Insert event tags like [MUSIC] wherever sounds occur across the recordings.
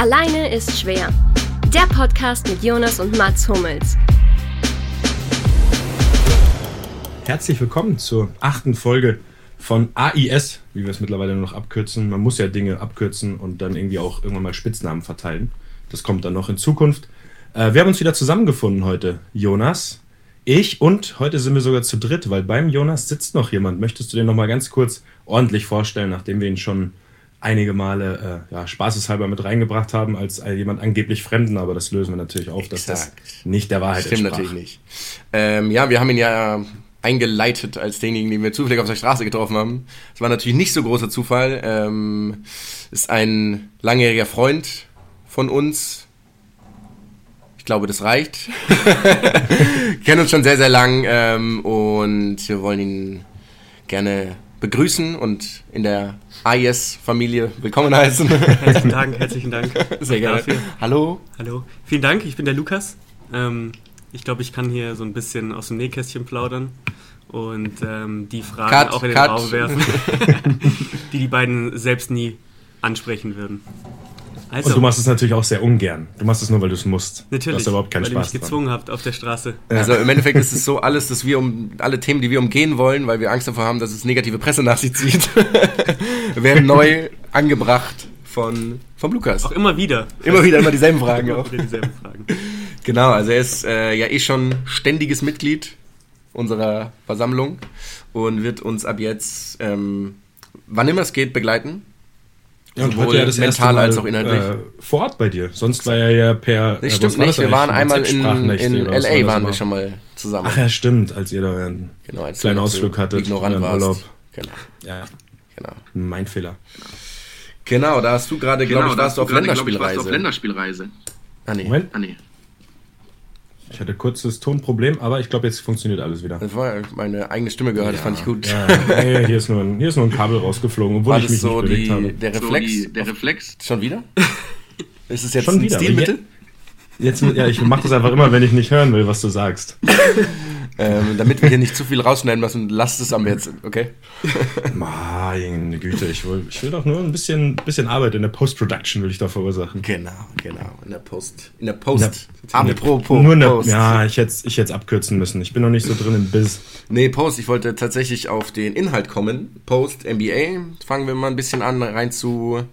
Alleine ist schwer. Der Podcast mit Jonas und Mats Hummels. Herzlich willkommen zur achten Folge von AIS, wie wir es mittlerweile nur noch abkürzen. Man muss ja Dinge abkürzen und dann irgendwie auch irgendwann mal Spitznamen verteilen. Das kommt dann noch in Zukunft. Äh, wir haben uns wieder zusammengefunden heute, Jonas, ich und heute sind wir sogar zu dritt, weil beim Jonas sitzt noch jemand. Möchtest du den noch mal ganz kurz ordentlich vorstellen, nachdem wir ihn schon einige Male äh, ja, spaßeshalber mit reingebracht haben als jemand angeblich Fremden, aber das lösen wir natürlich auf, dass das nicht der Wahrheit Stimmt entsprach. natürlich nicht. Ähm, ja, wir haben ihn ja eingeleitet als denjenigen, den wir zufällig auf der Straße getroffen haben. Es war natürlich nicht so großer Zufall. Ähm, ist ein langjähriger Freund von uns. Ich glaube, das reicht. [LAUGHS] [LAUGHS] Kennen uns schon sehr, sehr lang ähm, und wir wollen ihn gerne begrüßen und in der AIS-Familie willkommen heißen. [LAUGHS] Herzlichen Dank, herzlichen Dank. Sehr gerne. Dafür. Hallo. Hallo. Vielen Dank, ich bin der Lukas. Ähm, ich glaube, ich kann hier so ein bisschen aus dem Nähkästchen plaudern und ähm, die Fragen cut, auch in den cut. Raum werfen, [LAUGHS] [LAUGHS] die die beiden selbst nie ansprechen würden. Also, und du machst es natürlich auch sehr ungern. Du machst es nur, weil du es musst. Natürlich. Du hast überhaupt keinen weil Spaß ihr mich gezwungen habt auf der Straße. Also im Endeffekt ist es so, alles, dass wir um alle Themen, die wir umgehen wollen, weil wir Angst davor haben, dass es negative Presse nach sich zieht, [LAUGHS] werden neu angebracht von vom Lukas. Auch immer wieder. Immer wieder, immer dieselben Fragen immer auch. dieselben Fragen. [LAUGHS] Genau, also er ist äh, ja eh schon ständiges Mitglied unserer Versammlung und wird uns ab jetzt, ähm, wann immer es geht, begleiten. Ja, und heute ja das mental Mal, als auch inhaltlich. Äh, vor Ort bei dir. Sonst war er ja per. Das äh, stimmt nicht. Wir waren einmal in, in LA, waren wir schon mal zusammen. Ach ja, stimmt, als ihr da einen genau, als kleinen Ausflug hattet. Ignorant warst. Urlaub. Genau. Ja. Genau. Mein Fehler. Genau, da hast du gerade, genau, glaube ich, warst du auf Länderspielreise. auf Länderspielreise. Ah, nee. Moment. Ah, nee. Ich hatte kurzes Tonproblem, aber ich glaube, jetzt funktioniert alles wieder. Das war meine eigene Stimme gehört, ja, das fand ich gut. Ja, hier, ist nur ein, hier ist nur ein Kabel rausgeflogen, obwohl war ich mich so nicht bewegt die, habe. Der Reflex? So die, der Reflex? Schon wieder? [LAUGHS] Ist es jetzt Schon ein wieder, Stilmittel? Jetzt, ja, ich mache das einfach immer, wenn ich nicht hören will, was du sagst. [LAUGHS] ähm, damit wir hier nicht zu viel rausschneiden müssen, lasst es am jetzt, okay? Meine Güte, ich will, ich will doch nur ein bisschen, bisschen Arbeit in der Post-Production will ich da verursachen. Genau, genau, in der Post. In der Post. In der, Apropos nur in der, Post. Ja, ich hätte ich hätte abkürzen müssen. Ich bin noch nicht so drin im Biz. Nee, Post, ich wollte tatsächlich auf den Inhalt kommen. Post, NBA, fangen wir mal ein bisschen an, rein zu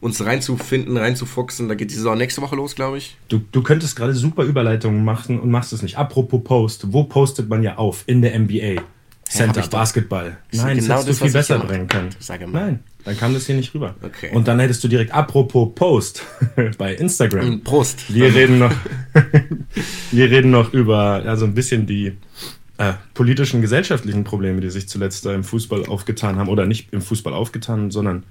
uns reinzufinden, reinzufuchsen. Da geht die Saison nächste Woche los, glaube ich. Du, du könntest gerade super Überleitungen machen und machst es nicht. Apropos Post, wo postet man ja auf? In der NBA. Center, ja, Basketball. Nein, genau das hättest du viel besser bringen können. Nein, dann kam das hier nicht rüber. Okay. Und dann hättest du direkt apropos Post [LAUGHS] bei Instagram. Prost. Wir reden noch, [LAUGHS] wir reden noch über ja, so ein bisschen die äh, politischen, gesellschaftlichen Probleme, die sich zuletzt da im Fußball aufgetan haben. Oder nicht im Fußball aufgetan, sondern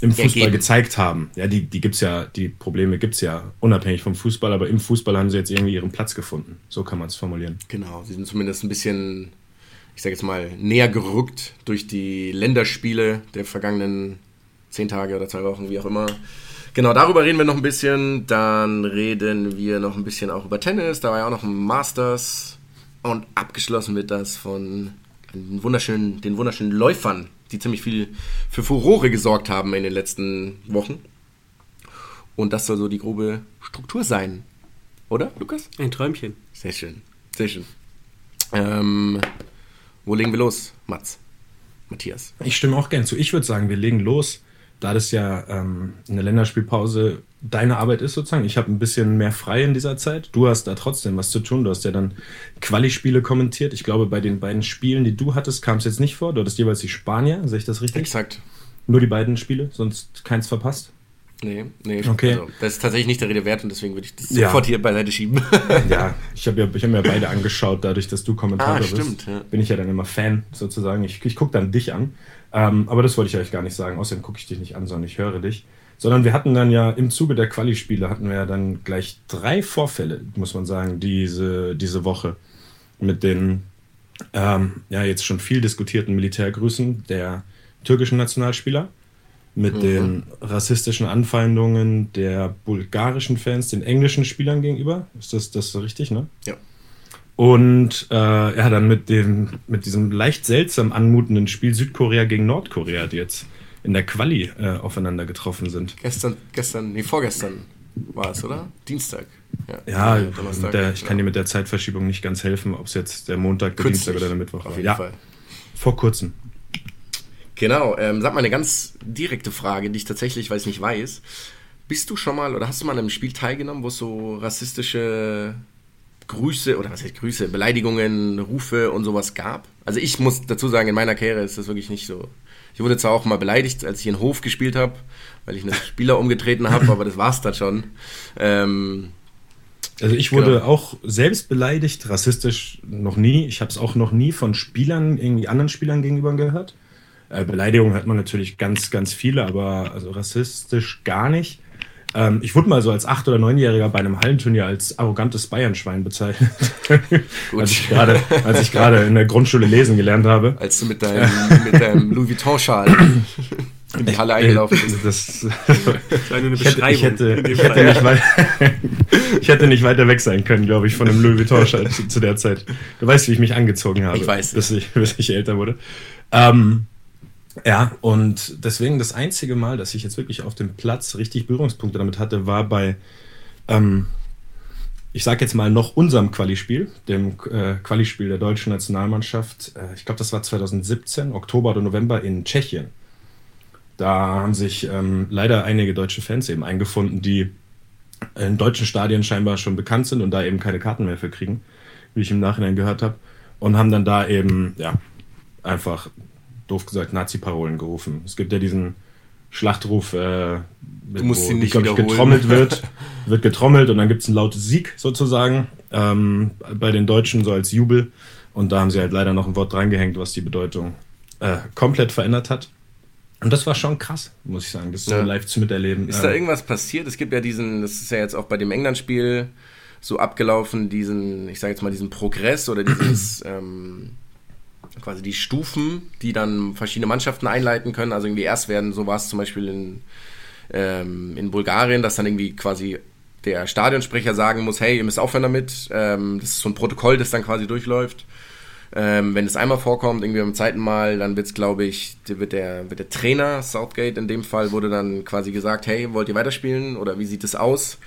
im Fußball ergeben. gezeigt haben. Ja, die, die gibt's ja, die Probleme gibt es ja unabhängig vom Fußball, aber im Fußball haben sie jetzt irgendwie ihren Platz gefunden. So kann man es formulieren. Genau, sie sind zumindest ein bisschen, ich sage jetzt mal, näher gerückt durch die Länderspiele der vergangenen zehn Tage oder zwei Wochen, wie auch immer. Genau, darüber reden wir noch ein bisschen. Dann reden wir noch ein bisschen auch über Tennis. Da war ja auch noch ein Masters. Und abgeschlossen wird das von den wunderschönen, den wunderschönen Läufern die ziemlich viel für Furore gesorgt haben in den letzten Wochen. Und das soll so die grobe Struktur sein. Oder, Lukas? Ein Träumchen. Sehr schön. Sehr schön. Ähm, wo legen wir los, Mats? Matthias? Ich stimme auch gern zu. Ich würde sagen, wir legen los da das ja ähm, eine Länderspielpause deine Arbeit ist sozusagen, ich habe ein bisschen mehr frei in dieser Zeit. Du hast da trotzdem was zu tun. Du hast ja dann Quali-Spiele kommentiert. Ich glaube, bei den beiden Spielen, die du hattest, kam es jetzt nicht vor. Du hattest jeweils die Spanier, sehe ich das richtig? Exakt. Nur die beiden Spiele, sonst keins verpasst? Nee, nee. Okay. Also, das ist tatsächlich nicht der Rede wert und deswegen würde ich das ja. sofort hier beiseite schieben. [LAUGHS] ja, ich habe ja, hab mir beide angeschaut, dadurch, dass du Kommentator ah, stimmt, bist. Ja. Bin ich ja dann immer Fan sozusagen. Ich, ich gucke dann dich an. Ähm, aber das wollte ich euch gar nicht sagen. Außerdem gucke ich dich nicht an, sondern ich höre dich. Sondern wir hatten dann ja im Zuge der Quali-Spiele hatten wir ja dann gleich drei Vorfälle, muss man sagen, diese, diese Woche. Mit den ähm, ja jetzt schon viel diskutierten Militärgrüßen der türkischen Nationalspieler mit mhm. den rassistischen Anfeindungen der bulgarischen Fans den englischen Spielern gegenüber. Ist das, das so richtig, ne? Ja. Und äh, ja, dann mit dem, mit diesem leicht seltsam anmutenden Spiel Südkorea gegen Nordkorea, die jetzt in der Quali äh, aufeinander getroffen sind. Gestern, gestern, nee, vorgestern war es, oder? Dienstag. Ja, ja der, ich kann dir mit der Zeitverschiebung nicht ganz helfen, ob es jetzt der Montag, der Künstlich, Dienstag oder der Mittwoch war. ja, Fall. vor kurzem. Genau, ähm, sag mal eine ganz direkte Frage, die ich tatsächlich, weil ich nicht weiß. Bist du schon mal oder hast du mal an einem Spiel teilgenommen, wo es so rassistische Grüße oder was heißt Grüße, Beleidigungen, Rufe und sowas gab? Also ich muss dazu sagen, in meiner Karriere ist das wirklich nicht so. Ich wurde zwar auch mal beleidigt, als ich in Hof gespielt habe, weil ich einen Spieler umgetreten habe, aber das war's dann schon. Ähm, also ich wurde genau. auch selbst beleidigt, rassistisch noch nie. Ich habe es auch noch nie von Spielern, irgendwie anderen Spielern gegenüber gehört. Äh, Beleidigungen hat man natürlich ganz, ganz viele, aber also rassistisch gar nicht. Ähm, ich wurde mal so als acht- oder neunjähriger bei einem Hallenturnier als arrogantes Bayernschwein bezeichnet. [LAUGHS] als ich gerade, als ich gerade in der Grundschule lesen gelernt habe. Als du mit deinem, mit deinem [LAUGHS] Louis Vuitton-Schal in die Halle eingelaufen bist. Das, das eine Beschreibung. [LAUGHS] Ich hätte, ich, hätte, nicht weiter, ich hätte nicht weiter weg sein können, glaube ich, von dem Louis Vuitton-Schal zu, zu, der Zeit. Du weißt, wie ich mich angezogen habe. Ich weiß. Bis ich, bis ich älter wurde. Ähm, ja, und deswegen das einzige Mal, dass ich jetzt wirklich auf dem Platz richtig Berührungspunkte damit hatte, war bei, ähm, ich sage jetzt mal noch unserem Qualispiel, dem äh, Qualispiel der deutschen Nationalmannschaft. Äh, ich glaube, das war 2017, Oktober oder November in Tschechien. Da haben sich ähm, leider einige deutsche Fans eben eingefunden, die in deutschen Stadien scheinbar schon bekannt sind und da eben keine Karten mehr für kriegen, wie ich im Nachhinein gehört habe. Und haben dann da eben, ja, einfach doof gesagt, Nazi-Parolen gerufen. Es gibt ja diesen Schlachtruf, äh, musst wo, nicht ich, getrommelt wird, [LAUGHS] wird getrommelt und dann gibt es ein lautes Sieg sozusagen ähm, bei den Deutschen so als Jubel. Und da haben sie halt leider noch ein Wort drangehängt, was die Bedeutung äh, komplett verändert hat. Und das war schon krass, muss ich sagen, das so ja. live zu miterleben. Ist da ähm, irgendwas passiert? Es gibt ja diesen, das ist ja jetzt auch bei dem England-Spiel so abgelaufen, diesen, ich sage jetzt mal, diesen Progress oder dieses [CLEARS THROAT] ähm, quasi die Stufen, die dann verschiedene Mannschaften einleiten können. Also irgendwie erst werden, so war es zum Beispiel in, ähm, in Bulgarien, dass dann irgendwie quasi der Stadionsprecher sagen muss, hey, ihr müsst aufhören damit. Ähm, das ist so ein Protokoll, das dann quasi durchläuft. Ähm, wenn es einmal vorkommt, irgendwie beim zweiten Mal, dann wird es, glaube ich, wird der, wird der Trainer, Southgate in dem Fall, wurde dann quasi gesagt, hey, wollt ihr weiterspielen oder wie sieht es aus?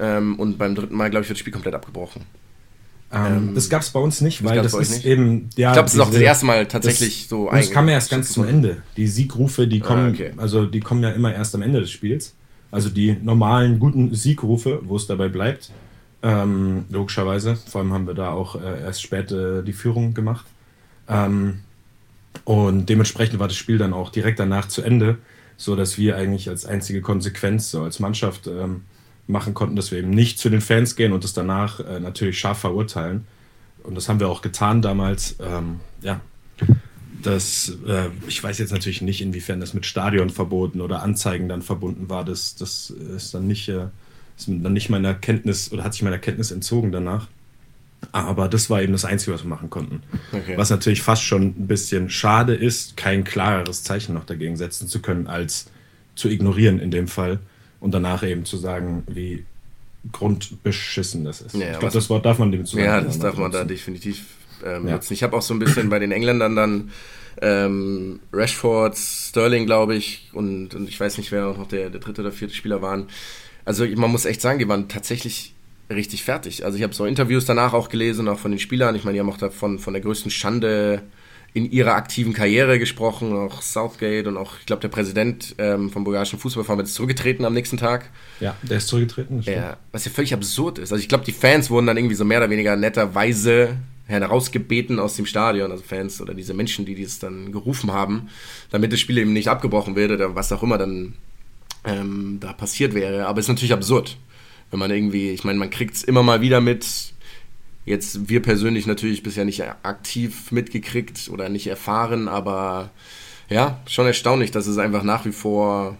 Ähm, und beim dritten Mal, glaube ich, wird das Spiel komplett abgebrochen. Ähm, das gab es bei uns nicht, weil das, das ist nicht? eben. Ja, ich glaube, es ist auch das erste Mal tatsächlich das, so. Das kam ja erst ganz zum Ende. Die Siegrufe, die ah, kommen, ah, okay. also die kommen ja immer erst am Ende des Spiels. Also die normalen guten Siegrufe, wo es dabei bleibt, ähm, logischerweise. Vor allem haben wir da auch äh, erst spät äh, die Führung gemacht. Ähm, und dementsprechend war das Spiel dann auch direkt danach zu Ende, so dass wir eigentlich als einzige Konsequenz, so als Mannschaft, ähm, machen konnten, dass wir eben nicht zu den Fans gehen und das danach äh, natürlich scharf verurteilen. Und das haben wir auch getan damals. Ähm, ja, das, äh, ich weiß jetzt natürlich nicht, inwiefern das mit Stadionverboten oder Anzeigen dann verbunden war. Das, das ist dann nicht, äh, ist dann nicht meiner Kenntnis oder hat sich meiner Kenntnis entzogen danach. Aber das war eben das Einzige, was wir machen konnten. Okay. Was natürlich fast schon ein bisschen schade ist, kein klareres Zeichen noch dagegen setzen zu können, als zu ignorieren in dem Fall und danach eben zu sagen, wie grundbeschissen das ist. Ja, ich glaube, das Wort darf man dem zu Ja, das darf man da definitiv ähm, ja. nutzen. Ich habe auch so ein bisschen bei den Engländern dann ähm, Rashford, Sterling, glaube ich, und, und, ich weiß nicht, wer noch der, der dritte oder vierte Spieler waren. Also man muss echt sagen, die waren tatsächlich richtig fertig. Also ich habe so Interviews danach auch gelesen, auch von den Spielern. Ich meine, die haben auch davon von der größten Schande in ihrer aktiven Karriere gesprochen, auch Southgate und auch, ich glaube, der Präsident ähm, vom bulgarischen Fußballverband ist zurückgetreten am nächsten Tag. Ja, der ist zurückgetreten. Ja, was ja völlig absurd ist. Also ich glaube, die Fans wurden dann irgendwie so mehr oder weniger netterweise herausgebeten aus dem Stadion, also Fans oder diese Menschen, die das dann gerufen haben, damit das Spiel eben nicht abgebrochen wird oder was auch immer dann ähm, da passiert wäre. Aber es ist natürlich absurd, wenn man irgendwie, ich meine, man kriegt es immer mal wieder mit, Jetzt wir persönlich natürlich bisher nicht aktiv mitgekriegt oder nicht erfahren, aber ja, schon erstaunlich, dass es einfach nach wie vor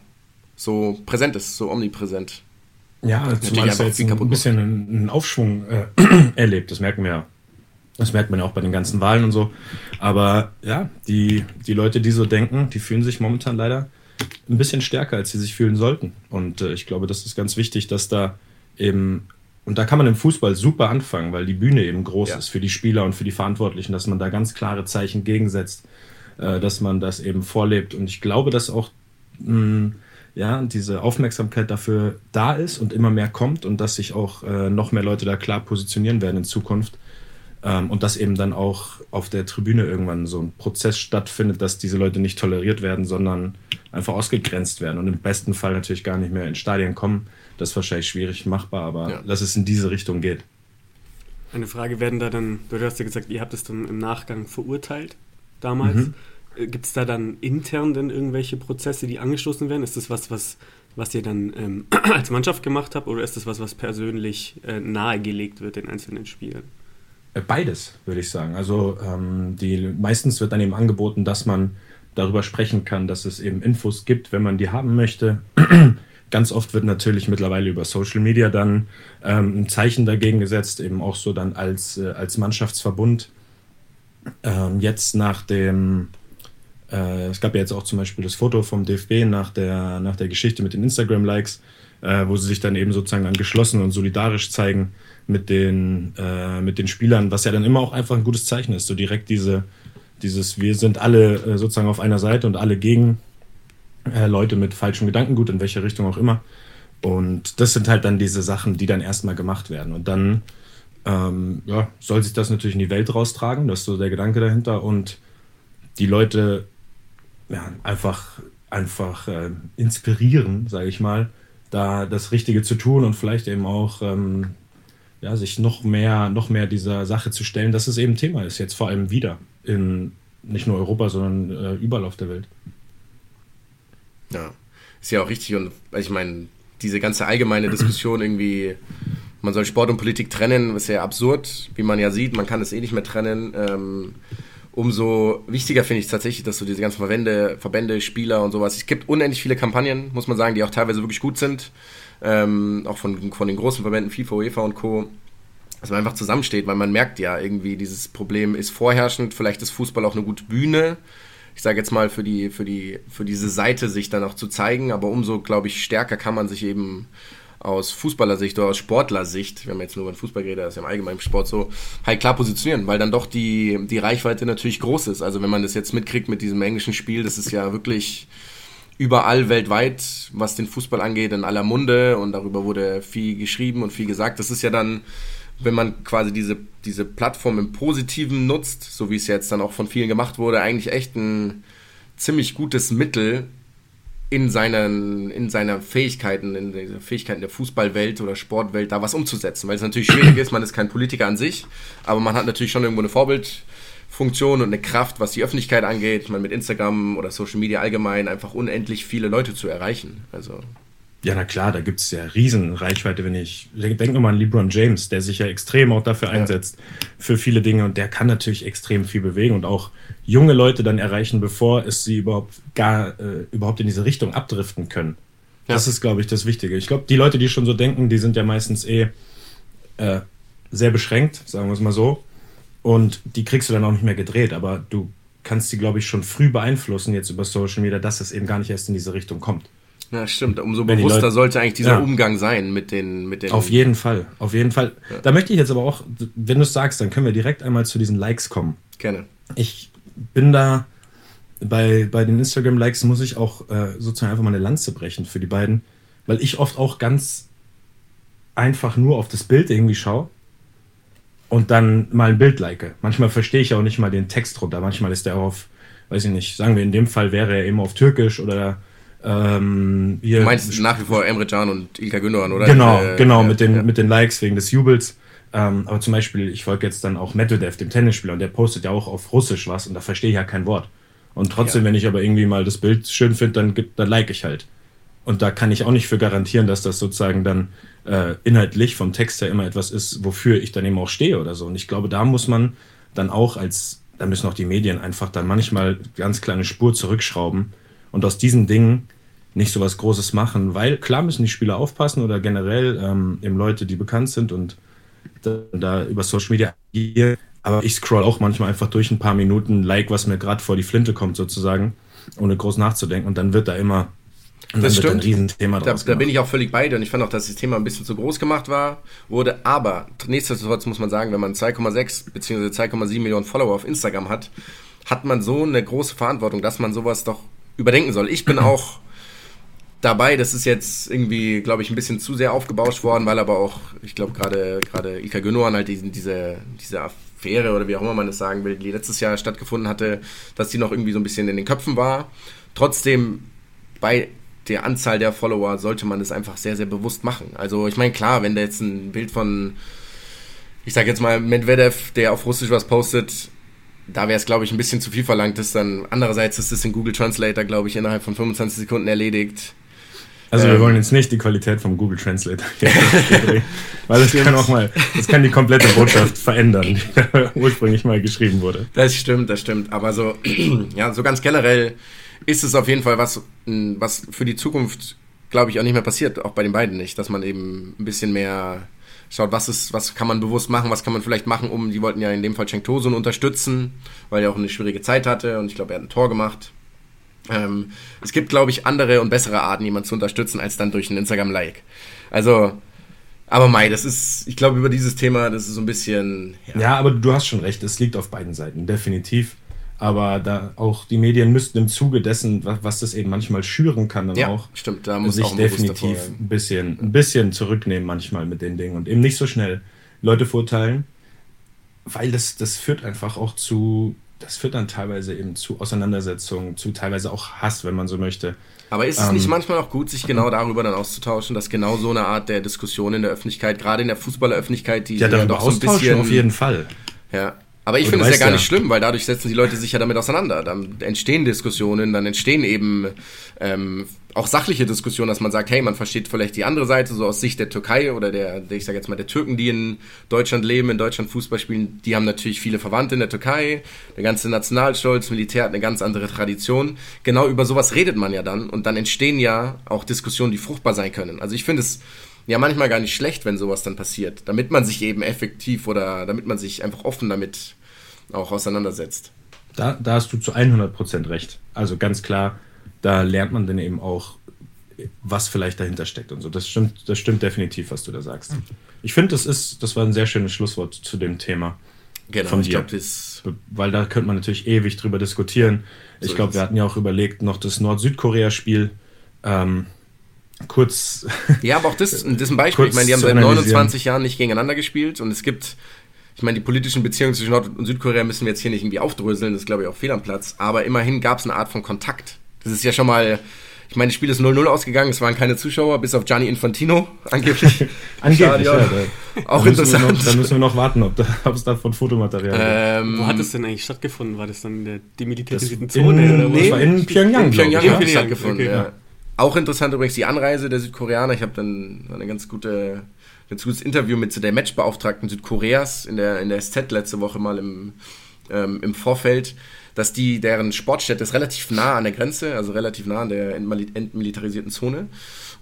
so präsent ist, so omnipräsent. Ja, zumal es jetzt ein, bisschen einen Aufschwung äh, [CLEARS THROAT] erlebt, das merken wir ja. Das merkt man ja auch bei den ganzen Wahlen und so. Aber ja, die, die Leute, die so denken, die fühlen sich momentan leider ein bisschen stärker, als sie sich fühlen sollten. Und äh, ich glaube, das ist ganz wichtig, dass da eben und da kann man im Fußball super anfangen, weil die Bühne eben groß ja. ist für die Spieler und für die Verantwortlichen, dass man da ganz klare Zeichen gegensetzt, äh, dass man das eben vorlebt. Und ich glaube, dass auch mh, ja, diese Aufmerksamkeit dafür da ist und immer mehr kommt und dass sich auch äh, noch mehr Leute da klar positionieren werden in Zukunft. Ähm, und dass eben dann auch auf der Tribüne irgendwann so ein Prozess stattfindet, dass diese Leute nicht toleriert werden, sondern einfach ausgegrenzt werden und im besten Fall natürlich gar nicht mehr in Stadien kommen. Das ist wahrscheinlich schwierig machbar, aber ja. dass es in diese Richtung geht. Eine Frage, werden da dann, du hast ja gesagt, ihr habt es dann im Nachgang verurteilt damals. Mhm. Äh, Gibt es da dann intern denn irgendwelche Prozesse, die angestoßen werden? Ist das was, was, was ihr dann ähm, [CLEARS THROAT] als Mannschaft gemacht habt oder ist das was, was persönlich äh, nahegelegt wird den einzelnen Spielern? Äh, beides, würde ich sagen. Also ähm, die, meistens wird dann eben angeboten, dass man darüber sprechen kann, dass es eben Infos gibt, wenn man die haben möchte. [CLEARS THROAT] Ganz oft wird natürlich mittlerweile über Social Media dann ähm, ein Zeichen dagegen gesetzt, eben auch so dann als, äh, als Mannschaftsverbund. Ähm, jetzt nach dem, äh, es gab ja jetzt auch zum Beispiel das Foto vom DFB nach der, nach der Geschichte mit den Instagram-Likes, äh, wo sie sich dann eben sozusagen dann geschlossen und solidarisch zeigen mit den, äh, mit den Spielern, was ja dann immer auch einfach ein gutes Zeichen ist. So direkt diese, dieses, wir sind alle äh, sozusagen auf einer Seite und alle gegen äh, Leute mit falschem Gedankengut, in welche Richtung auch immer. Und das sind halt dann diese Sachen, die dann erstmal gemacht werden. Und dann ähm, ja, soll sich das natürlich in die Welt raustragen, das ist so der Gedanke dahinter. Und die Leute ja, einfach, einfach äh, inspirieren, sage ich mal, da das Richtige zu tun und vielleicht eben auch ähm, ja, sich noch mehr, noch mehr dieser Sache zu stellen, dass es eben Thema ist, jetzt vor allem wieder in nicht nur Europa, sondern äh, überall auf der Welt. Ja, ist ja auch richtig. Und ich meine, diese ganze allgemeine Diskussion irgendwie, man soll Sport und Politik trennen, ist ja absurd, wie man ja sieht, man kann es eh nicht mehr trennen. Ähm, umso wichtiger finde ich tatsächlich, dass so diese ganzen Verbände, Verbände, Spieler und sowas, es gibt unendlich viele Kampagnen, muss man sagen, die auch teilweise wirklich gut sind, ähm, auch von, von den großen Verbänden FIFA, UEFA und Co., dass man einfach zusammensteht, weil man merkt ja irgendwie, dieses Problem ist vorherrschend, vielleicht ist Fußball auch eine gute Bühne, ich sage jetzt mal, für, die, für, die, für diese Seite sich dann auch zu zeigen. Aber umso, glaube ich, stärker kann man sich eben aus Fußballersicht oder aus Sportlersicht, wenn man jetzt nur über den Fußball redet, das ist ja im allgemeinen Sport so, halt klar positionieren, weil dann doch die, die Reichweite natürlich groß ist. Also wenn man das jetzt mitkriegt mit diesem englischen Spiel, das ist ja wirklich überall weltweit, was den Fußball angeht, in aller Munde und darüber wurde viel geschrieben und viel gesagt. Das ist ja dann wenn man quasi diese, diese Plattform im Positiven nutzt, so wie es jetzt dann auch von vielen gemacht wurde, eigentlich echt ein ziemlich gutes Mittel in seinen, in seiner Fähigkeiten, in der Fähigkeiten der Fußballwelt oder Sportwelt da was umzusetzen. Weil es natürlich schwierig ist, man ist kein Politiker an sich, aber man hat natürlich schon irgendwo eine Vorbildfunktion und eine Kraft, was die Öffentlichkeit angeht. Meine, mit Instagram oder Social Media allgemein einfach unendlich viele Leute zu erreichen. Also ja, na klar, da gibt es ja riesen Reichweite, wenn ich denke nur mal an LeBron James, der sich ja extrem auch dafür einsetzt, ja. für viele Dinge und der kann natürlich extrem viel bewegen und auch junge Leute dann erreichen, bevor es sie überhaupt gar äh, überhaupt in diese Richtung abdriften können. Ja. Das ist, glaube ich, das Wichtige. Ich glaube, die Leute, die schon so denken, die sind ja meistens eh äh, sehr beschränkt, sagen wir es mal so. Und die kriegst du dann auch nicht mehr gedreht, aber du kannst sie, glaube ich, schon früh beeinflussen jetzt über Social Media, dass es eben gar nicht erst in diese Richtung kommt. Ja, stimmt. Umso Wenn bewusster Leute, sollte eigentlich dieser ja. Umgang sein mit den, mit den. Auf jeden Fall, auf jeden Fall. Ja. Da möchte ich jetzt aber auch, wenn du es sagst, dann können wir direkt einmal zu diesen Likes kommen. Gerne. Ich bin da bei, bei den Instagram-Likes muss ich auch äh, sozusagen einfach mal eine Lanze brechen für die beiden, weil ich oft auch ganz einfach nur auf das Bild irgendwie schaue und dann mal ein Bild like. Manchmal verstehe ich auch nicht mal den Text drunter. Manchmal ist der auf, weiß ich nicht, sagen wir in dem Fall wäre er eben auf Türkisch oder ähm, du meinst nach wie vor Emre Can und Ilka Gündogan, oder? Genau, äh, genau, mit, den, ja. mit den Likes wegen des Jubels. Ähm, aber zum Beispiel, ich folge jetzt dann auch Medvedev, dem Tennisspieler, und der postet ja auch auf Russisch was und da verstehe ich ja kein Wort. Und trotzdem, ja. wenn ich aber irgendwie mal das Bild schön finde, dann, dann like ich halt. Und da kann ich auch nicht für garantieren, dass das sozusagen dann äh, inhaltlich vom Text her immer etwas ist, wofür ich dann eben auch stehe oder so. Und ich glaube, da muss man dann auch als, da müssen auch die Medien einfach dann manchmal ganz kleine Spur zurückschrauben und aus diesen Dingen nicht so was Großes machen, weil klar müssen die Spieler aufpassen oder generell ähm, eben Leute, die bekannt sind und da, da über Social Media agieren. Aber ich scroll auch manchmal einfach durch ein paar Minuten, like, was mir gerade vor die Flinte kommt sozusagen, ohne groß nachzudenken. Und dann wird da immer das stimmt. Riesenthema da, da bin ich auch völlig bei dir und ich fand auch, dass das Thema ein bisschen zu groß gemacht war, wurde. Aber nichtsdestotrotz muss man sagen, wenn man 2,6 bzw. 2,7 Millionen Follower auf Instagram hat, hat man so eine große Verantwortung, dass man sowas doch überdenken soll. Ich bin auch dabei. Das ist jetzt irgendwie, glaube ich, ein bisschen zu sehr aufgebauscht worden, weil aber auch, ich glaube, gerade gerade Ika Gündogan halt diesen, diese, diese Affäre oder wie auch immer man das sagen will, die letztes Jahr stattgefunden hatte, dass die noch irgendwie so ein bisschen in den Köpfen war. Trotzdem bei der Anzahl der Follower sollte man das einfach sehr, sehr bewusst machen. Also ich meine, klar, wenn da jetzt ein Bild von, ich sage jetzt mal, Medvedev, der auf Russisch was postet, da wäre es, glaube ich, ein bisschen zu viel verlangt. Ist dann andererseits ist es in Google Translator, glaube ich, innerhalb von 25 Sekunden erledigt. Also ähm, wir wollen jetzt nicht die Qualität vom Google Translator [LAUGHS] weil das kann auch mal, das kann die komplette Botschaft verändern, die ursprünglich mal geschrieben wurde. Das stimmt, das stimmt. Aber so, [CLEARS THROAT] ja, so ganz generell ist es auf jeden Fall was, was für die Zukunft, glaube ich, auch nicht mehr passiert, auch bei den beiden nicht, dass man eben ein bisschen mehr schaut, was ist, was kann man bewusst machen, was kann man vielleicht machen, um, die wollten ja in dem Fall Cenk Tosun unterstützen, weil er auch eine schwierige Zeit hatte und ich glaube, er hat ein Tor gemacht. Ähm, es gibt, glaube ich, andere und bessere Arten, jemanden zu unterstützen, als dann durch ein Instagram-Like. Also, aber Mai, das ist, ich glaube, über dieses Thema, das ist so ein bisschen. Ja. ja, aber du hast schon recht, es liegt auf beiden Seiten, definitiv. Aber da auch die Medien müssten im Zuge dessen, was, das eben manchmal schüren kann, dann ja, auch stimmt, da muss sich auch definitiv ein bisschen, ein bisschen zurücknehmen manchmal mit den Dingen und eben nicht so schnell Leute verurteilen, weil das, das führt einfach auch zu, das führt dann teilweise eben zu Auseinandersetzungen, zu teilweise auch Hass, wenn man so möchte. Aber ist es ähm, nicht manchmal auch gut, sich genau darüber dann auszutauschen, dass genau so eine Art der Diskussion in der Öffentlichkeit, gerade in der Fußballeröffentlichkeit, die ja, darüber ja doch so ein bisschen auf jeden Fall. Ja, aber ich finde es ja gar ja. nicht schlimm, weil dadurch setzen die Leute sich ja damit auseinander. Dann entstehen Diskussionen, dann entstehen eben ähm, auch sachliche Diskussionen, dass man sagt, hey, man versteht vielleicht die andere Seite, so aus Sicht der Türkei oder der, der ich sage jetzt mal, der Türken, die in Deutschland leben, in Deutschland Fußball spielen, die haben natürlich viele Verwandte in der Türkei. Der ganze Nationalstolz, Militär hat eine ganz andere Tradition. Genau über sowas redet man ja dann und dann entstehen ja auch Diskussionen, die fruchtbar sein können. Also ich finde es ja manchmal gar nicht schlecht, wenn sowas dann passiert, damit man sich eben effektiv oder damit man sich einfach offen damit auch auseinandersetzt. Da, da hast du zu 100% recht. Also ganz klar, da lernt man dann eben auch, was vielleicht dahinter steckt und so. Das stimmt, das stimmt definitiv, was du da sagst. Ich finde, das ist, das war ein sehr schönes Schlusswort zu dem Thema. Genau, von dir. Glaub, Weil da könnte man natürlich ewig drüber diskutieren. So ich glaube, wir hatten ja auch überlegt, noch das Nord-Südkorea-Spiel ähm, kurz. Ja, aber auch das, das ist ein Beispiel. Ich meine, die haben seit 29 Jahren nicht gegeneinander gespielt und es gibt ich meine, die politischen Beziehungen zwischen Nord- und Südkorea müssen wir jetzt hier nicht irgendwie aufdröseln, das ist, glaube ich, auch fehl am Platz. Aber immerhin gab es eine Art von Kontakt. Das ist ja schon mal, ich meine, das Spiel ist 0-0 ausgegangen, es waren keine Zuschauer, bis auf Gianni Infantino, [LAUGHS] angeblich. [LAUGHS] angeblich, ja. Da, auch da interessant. Noch, da müssen wir noch warten, ob, da, ob es davon Fotomaterial ähm, Wo hat es denn eigentlich stattgefunden? War das dann in der demilitarisierten Zone? In, oder nee, das war in Pyongyang. In Pyongyang hat es stattgefunden, okay, ja. Auch interessant übrigens die Anreise der Südkoreaner. Ich habe dann eine ganz gute ganz gutes Interview mit der Matchbeauftragten Südkoreas in der, in der SZ letzte Woche mal im, ähm, im Vorfeld, dass die, deren Sportstätte ist relativ nah an der Grenze, also relativ nah an der entmilitarisierten Zone.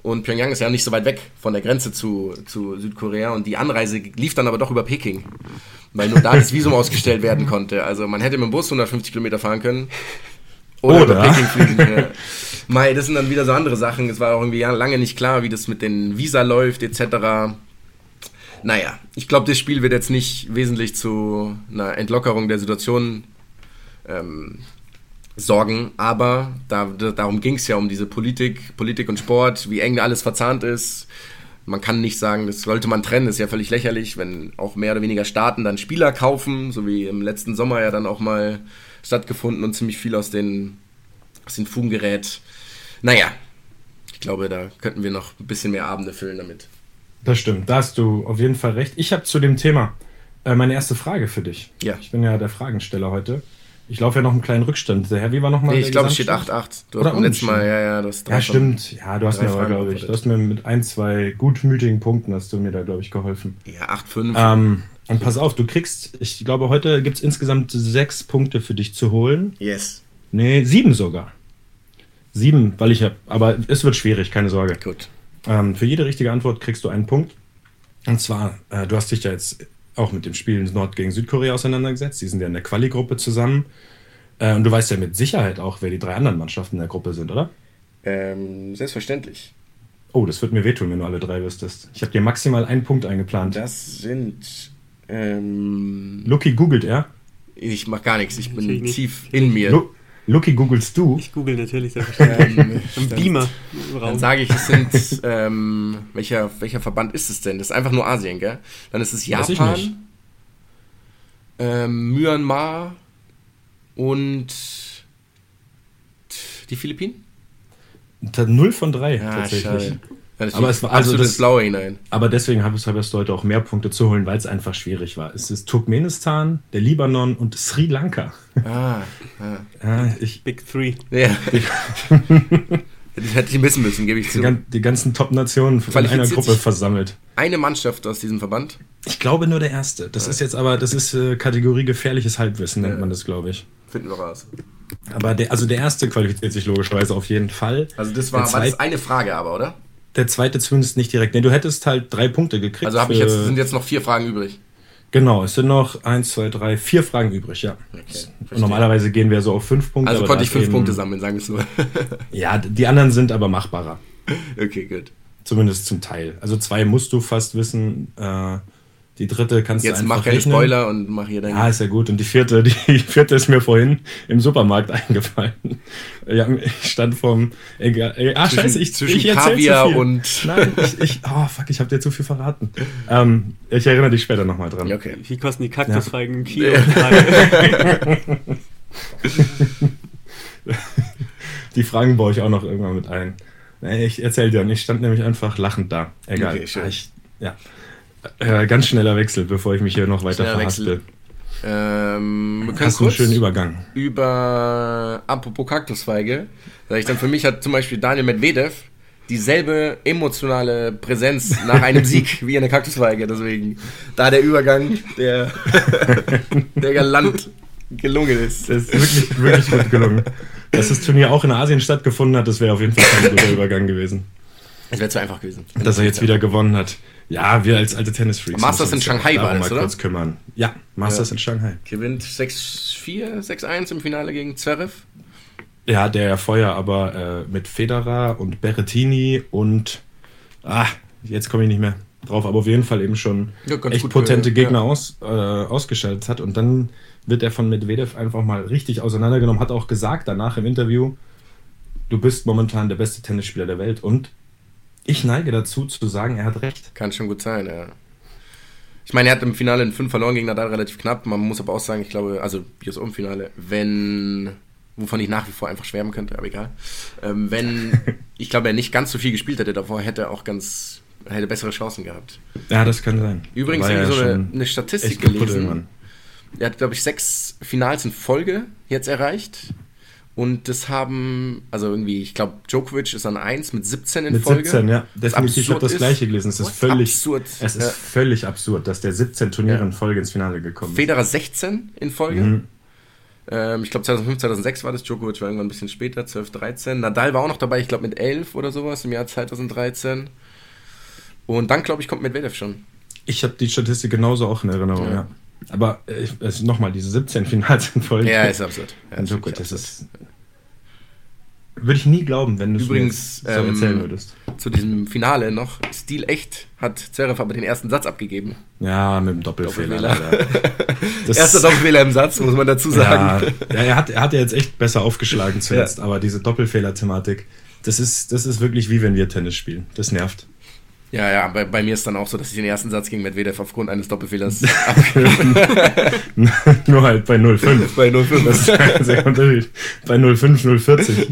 Und Pyongyang ist ja nicht so weit weg von der Grenze zu, zu Südkorea und die Anreise lief dann aber doch über Peking, weil nur da das Visum [LAUGHS] ausgestellt werden konnte. Also man hätte mit dem Bus 150 Kilometer fahren können oder, oder? Peking fliegen. ja. [LAUGHS] Mai, das sind dann wieder so andere Sachen. Es war auch irgendwie lange nicht klar, wie das mit den Visa läuft etc. Naja, ich glaube, das Spiel wird jetzt nicht wesentlich zu einer Entlockerung der Situation ähm, sorgen, aber da, da, darum ging es ja um diese Politik, Politik und Sport, wie eng alles verzahnt ist. Man kann nicht sagen, das sollte man trennen, das ist ja völlig lächerlich, wenn auch mehr oder weniger Staaten dann Spieler kaufen, so wie im letzten Sommer ja dann auch mal stattgefunden und ziemlich viel aus den, aus den Fugen gerät. Naja, ich glaube, da könnten wir noch ein bisschen mehr Abende füllen damit. Das stimmt, da hast du auf jeden Fall recht. Ich habe zu dem Thema äh, meine erste Frage für dich. Ja. Ich bin ja der Fragensteller heute. Ich laufe ja noch einen kleinen Rückstand. Der Herr, wie war nochmal? Nee, ich glaube, es steht 8-8. Du Oder hast letztes Mal, ja, ja, das Ja, stimmt. Ja, du hast mir aber, glaube ich, du hast mir mit ein, zwei gutmütigen Punkten hast du mir da, glaube ich, geholfen. Ja, 8-5. Ähm, und pass auf, du kriegst, ich glaube, heute gibt es insgesamt sechs Punkte für dich zu holen. Yes. Nee, sieben sogar. Sieben, weil ich habe, aber es wird schwierig, keine Sorge. Gut. Ähm, für jede richtige Antwort kriegst du einen Punkt. Und zwar, äh, du hast dich ja jetzt auch mit dem Spiel Nord gegen Südkorea auseinandergesetzt. Die sind ja in der Quali-Gruppe zusammen. Äh, und du weißt ja mit Sicherheit auch, wer die drei anderen Mannschaften in der Gruppe sind, oder? Ähm, selbstverständlich. Oh, das wird mir wehtun, wenn du alle drei wüsstest. Ich habe dir maximal einen Punkt eingeplant. Das sind. Ähm, Lucky googelt er. Ich mach gar nichts, ich bin ich tief in mir. Lu Lucky, googelst du? Ich google natürlich. [LAUGHS] Ähm, Im Beamer. Dann sage ich, es sind, ähm, welcher, welcher Verband ist es denn? Das ist einfach nur Asien, gell? Dann ist es Japan, ähm, Myanmar und die Philippinen? Null von drei ja, tatsächlich. Schade. Ja, aber es war also das Blaue hinein. Aber deswegen habe ich es heute auch mehr Punkte zu holen, weil es einfach schwierig war. Es ist Turkmenistan, der Libanon und Sri Lanka. Ah, ah. [LAUGHS] ja, ich, Big Three. Ja. [LAUGHS] Hätte ich missen müssen, gebe ich zu. Die, ganzen Top-Nationen in einer Gruppe versammelt. Eine Mannschaft aus diesem Verband? Ich glaube nur der erste. Das ja. ist jetzt aber, das ist äh, Kategorie gefährliches Halbwissen, nennt man das, glaube ich. Finden wir raus. Aber der, also der erste qualifiziert sich logischerweise auf jeden Fall. Also das war, war das eine Frage aber, oder? Der zweite zumindest nicht direkt. Nee, du hättest halt drei Punkte gekriegt. Also ich jetzt, sind jetzt noch vier Fragen übrig. Genau, es sind noch eins, zwei, drei, vier Fragen übrig, ja. Okay, normalerweise gehen wir so auf fünf Punkte. Also konnte ich fünf eben, Punkte sammeln, sagen wir es so. ja, die anderen sind aber machbarer. Okay, gut. Zumindest zum Teil. Also zwei musst du fast wissen. Äh, die dritte kannst Jetzt du einfach mach keine rechnen. Spoiler und mach hier dein. Ja, ist ja gut. Und die vierte, [LAUGHS] die vierte ist mir vorhin im Supermarkt [LAUGHS] eingefallen. Ja, ich stand vom. Egal, ah, zwischen, scheiße, ich, zwischen ich Kaviar und. Nein, ich, ich. Oh, fuck, ich hab dir zu viel verraten. Ähm, ich erinnere dich später nochmal dran. Okay. Wie kosten die Kaktusfeigen im Kilo? [LAUGHS] die Fragen baue ich auch noch irgendwann mit ein. Ich erzähl dir, ich stand nämlich einfach lachend da. Egal. Okay, ich, ja. Äh, ganz schneller Wechsel, bevor ich mich hier noch weiter verhaspel. Ähm, wir können Hast kurz einen schönen Übergang. Über apropos Kaktusfeige. Sag ich dann für mich hat zum Beispiel Daniel Medvedev dieselbe emotionale Präsenz nach einem Sieg [LAUGHS] wie eine Kaktusfeige. Deswegen da der Übergang, der, [LAUGHS] der galant gelungen ist. Das ist wirklich, wirklich gut gelungen. Dass das Turnier auch in Asien stattgefunden hat, das wäre auf jeden Fall kein guter Übergang gewesen. Es wäre zu einfach gewesen. Dass er jetzt wieder gewonnen hat. Ja, wir als alte Tennisfreaks. Masters in Shanghai war das, mal oder? kurz kümmern. Ja, Masters ja. in Shanghai. Gewinnt 6-4, 6-1 im Finale gegen Zverev. Ja, der ja vorher aber äh, mit Federer und Berrettini und ah, jetzt komme ich nicht mehr drauf, aber auf jeden Fall eben schon ja, echt potente für, Gegner ja. aus, äh, ausgeschaltet hat. Und dann wird er von Medvedev einfach mal richtig auseinandergenommen, hat auch gesagt danach im Interview, du bist momentan der beste Tennisspieler der Welt und ich neige dazu zu sagen, er hat recht. Kann schon gut sein, ja. Ich meine, er hat im Finale in 5 verloren gegen Nadal relativ knapp. Man muss aber auch sagen, ich glaube, also US Open Finale, wenn, wovon ich nach wie vor einfach schwärmen könnte, aber egal. Ähm, wenn, [LAUGHS] ich glaube, er nicht ganz so viel gespielt hätte davor, hätte er auch ganz, hätte bessere Chancen gehabt. Ja, das kann sein. Übrigens irgendwie so eine, eine Statistik gelesen. Er hat, glaube ich, sechs Finals in Folge jetzt erreicht. Und das haben, also irgendwie, ich glaube, Djokovic ist an 1 mit 17 in mit Folge. Mit 17, ja. Definitiv, ich habe das gleiche gelesen. Es ist völlig absurd. Es ist ja. völlig absurd, dass der 17 Turniere ja. in Folge ins Finale gekommen ist. Federer 16 in Folge. Mhm. Ähm, ich glaube 2005, 2006 war das. Djokovic war irgendwann ein bisschen später, 12, 13. Nadal war auch noch dabei, ich glaube mit 11 oder sowas im Jahr 2013. Und dann, glaube ich, kommt Medvedev schon. Ich habe die Statistik genauso auch in Erinnerung, ja. ja. Aber äh, nochmal, diese 17 Finals in Folge. Ja, ist absurd. Ja, so gut, das ist. Würde ich nie glauben, wenn du es so ähm, erzählen würdest. Zu diesem Finale noch. Stil echt hat Zverev aber den ersten Satz abgegeben. Ja, mit dem Doppelfehler. Doppelfehler. [LAUGHS] Erster Doppelfehler im Satz, muss man dazu sagen. Ja, ja er, hat, er hat ja jetzt echt besser aufgeschlagen zuletzt, ja. aber diese Doppelfehler-Thematik, das ist, das ist wirklich wie wenn wir Tennis spielen. Das nervt. Ja, ja, bei, bei, mir ist dann auch so, dass ich den ersten Satz gegen Medvedev aufgrund eines Doppelfehlers. [LAUGHS] Nur halt bei 05. [LAUGHS] bei 05. Das ist ein sehr Unterschied. Bei 05, 040.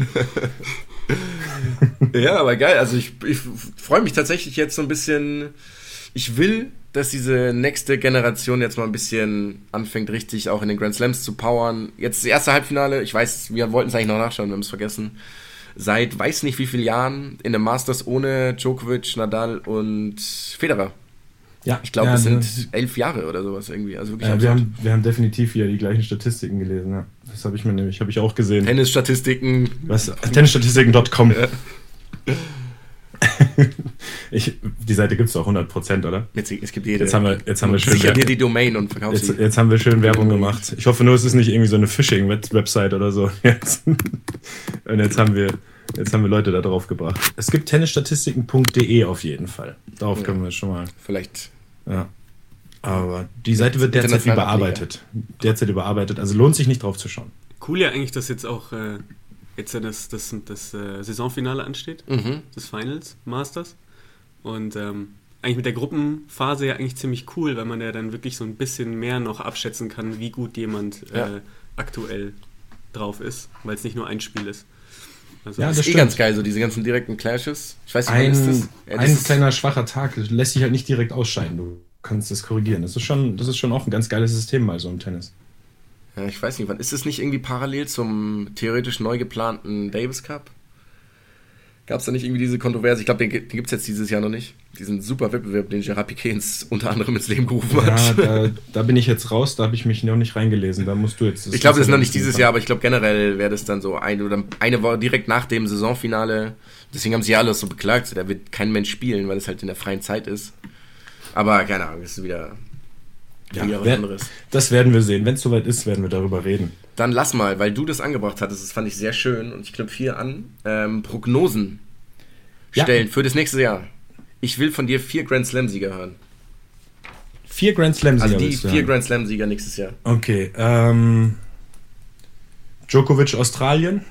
ja, aber geil. Also ich, ich freue mich tatsächlich jetzt so ein bisschen. Ich will, dass diese nächste Generation jetzt mal ein bisschen anfängt, richtig auch in den Grand Slams zu powern. Jetzt das erste Halbfinale. Ich weiß, wir wollten es eigentlich noch nachschauen, wir haben es vergessen seit weiß nicht wie vielen Jahren in der Masters ohne Djokovic, Nadal und Federer. Ja, ich glaube, ja, es sind elf Jahre oder sowas irgendwie. Also wirklich ja, wir, haben, wir haben definitiv hier die gleichen Statistiken gelesen. Ja. Das habe ich mir nämlich, habe ich auch gesehen. Tennisstatistiken. Was? Tennisstatistiken.com. Ja. [LAUGHS] ich, die Seite gibt es auch 100%, oder? Jetzt, es gibt jede. Jetzt haben wir, jetzt haben wir schön. Sicher dir die Domain und verkaufst jetzt, jetzt haben wir schön Werbung gemacht. Ich hoffe nur, es ist nicht irgendwie so eine Phishing-Website oder so. [LAUGHS] Jetzt. Und jetzt haben wir, jetzt haben wir Leute da drauf gebracht. Es gibt tennisstatistiken.de auf jeden Fall. Darauf ja. können wir schon mal. Vielleicht. Ja. Aber die Seite wird derzeit überarbeitet. Derzeit überarbeitet. Also lohnt sich nicht drauf zu schauen. Cool ja eigentlich, dass jetzt auch äh, jetzt das, das, das, äh, Saisonfinale ansteht, mhm. des Finals, Masters. Und ähm, eigentlich mit der Gruppenphase ja eigentlich ziemlich cool, weil man ja dann wirklich so ein bisschen mehr noch abschätzen kann, wie gut jemand ja. äh, aktuell drauf ist, weil es nicht nur ein Spiel ist. Also ja, das, ist eh ganz geil, so diese ganzen direkten Clashes. Ich weiß nicht, ein, ist das? Ja, das ein ist kleiner schwacher Tag lässt sich halt nicht direkt ausscheiden. Du kannst das korrigieren. Das ist schon, das ist schon auch ein ganz geiles System mal so im Tennis. Ja, ich weiß nicht, wann ist es nicht irgendwie parallel zum theoretisch neu geplanten Davis Cup? Gab es da nicht irgendwie diese Kontroverse? Ich glaube, den, den gibt es jetzt dieses Jahr noch nicht. Diesen super Wettbewerb, den Gerard Piquet ins, unter anderem ins Leben gerufen hat. Ja, [LAUGHS] da, da bin ich jetzt raus, da habe ich mich noch nicht reingelesen. Da musst du jetzt. Ich glaube, das ist noch nicht dieses Jahr, aber ich glaube generell wäre das dann so ein oder eine Woche direkt nach dem Saisonfinale. Deswegen haben sie ja alles so beklagt. Da wird kein Mensch spielen, weil es halt in der freien Zeit ist. Aber keine Ahnung, das ist wieder, ja, was wer, anderes. Das werden wir sehen. Wenn es soweit ist, werden wir darüber reden. Dann lass mal, weil du das angebracht hattest, das fand ich sehr schön und ich knüpfe hier an, ähm, Prognosen stellen ja. für das nächste Jahr. Ich will von dir vier Grand Slam-Sieger hören. Vier Grand Slam-Sieger? Also die vier Grand Slam-Sieger nächstes Jahr. Okay, ähm, Djokovic, Australien.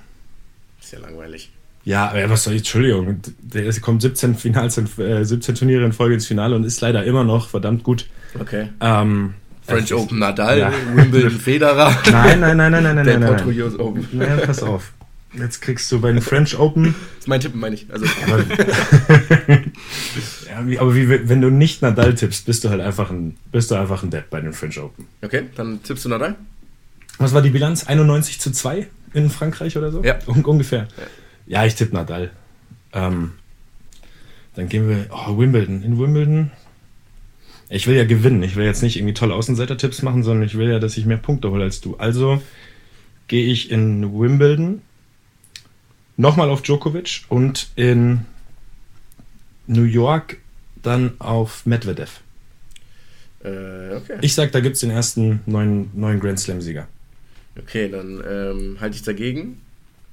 Ist ja langweilig. Ja, was soll ich, Entschuldigung, der kommt 17, Finals, äh, 17 Turniere in Folge ins Finale und ist leider immer noch verdammt gut. Okay. Ähm, French Open Nadal, ja. Wimbledon [LAUGHS] Federer. Nein, nein, nein, nein, nein, nein, nein. Nein. Open. Naja, pass auf. Jetzt kriegst du bei den French Open. Das ist mein Tipp, meine ich. Also. Aber, [LAUGHS] ja, wie, aber wie, wenn du nicht Nadal tippst, bist du halt einfach ein, bist du einfach ein Depp bei den French Open. Okay, dann tippst du Nadal. Was war die Bilanz? 91 zu 2 in Frankreich oder so? Ja. Un ungefähr. Ja, ja ich tippe Nadal. Ähm, dann gehen wir. Oh, Wimbledon. In Wimbledon ich will ja gewinnen. Ich will jetzt nicht irgendwie tolle Außenseiter-Tipps machen, sondern ich will ja, dass ich mehr Punkte hole als du. Also gehe ich in Wimbledon nochmal auf Djokovic und in New York dann auf Medvedev. Äh, okay. Ich sag, da gibt es den ersten neuen, neuen Grand Slam-Sieger. Okay, dann ähm, halte ich dagegen.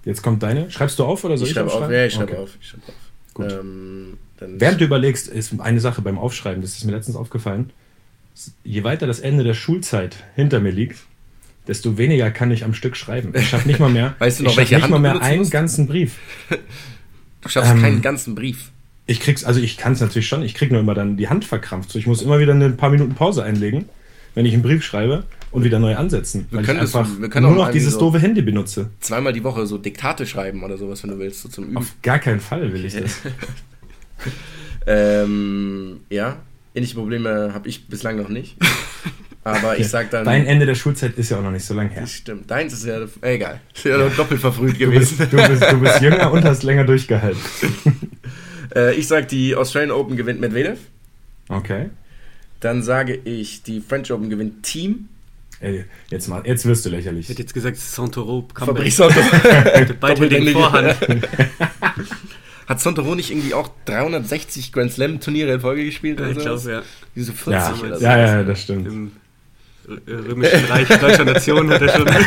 Jetzt kommt deine. Schreibst du auf oder soll ich, ich schreibe auf? Ja, ich schreibe okay. auf. Ich schreib auf. Gut. Ähm, Während du überlegst, ist eine Sache beim Aufschreiben, das ist mir letztens aufgefallen. Je weiter das Ende der Schulzeit hinter mir liegt, desto weniger kann ich am Stück schreiben. Ich schaffe nicht mal mehr, [LAUGHS] weißt du noch, ich welche nicht Hand mal mehr einen musst? ganzen Brief. [LAUGHS] Du schaffst ähm, keinen ganzen Brief. Ich krieg's, also ich kann es natürlich schon, ich krieg nur immer dann die Hand verkrampft. So, ich muss immer wieder ein paar Minuten Pause einlegen, wenn ich einen Brief schreibe und wieder neu ansetzen. Wir weil ich einfach das, können nur noch dieses so doofe Handy benutze. Zweimal die Woche so Diktate schreiben oder sowas, wenn du willst, so zum Üben. Auf gar keinen Fall will ich das. [LAUGHS] [LAUGHS] ähm, ja, ähnliche Probleme habe ich bislang noch nicht. [LAUGHS] Aber ich sag dann. Dein Ende der Schulzeit ist ja auch noch nicht so lange her. Das stimmt. Deins ist ja. Äh, egal. Ist ja, ja. doppelt verfrüht gewesen. Du bist, du, bist, du [LAUGHS] bist jünger und hast länger durchgehalten. äh, ich sag, die Australian Open gewinnt Medvedev. Okay. Dann sage ich, die French Open gewinnt Team. Ey, jetzt, mal, jetzt wirst du lächerlich. Ich hätte jetzt gesagt, Santoro. Fabrice Santoro. Beide den Vorhand. Hat Sontero nicht irgendwie auch 360 Grand Slam Turniere in Folge gespielt? Ja, ich glaube, ja. Diese 40 ja, oder so. Ja, ja, das stimmt. Im Römischen Reich deutscher Nation hat er schon. [LAUGHS]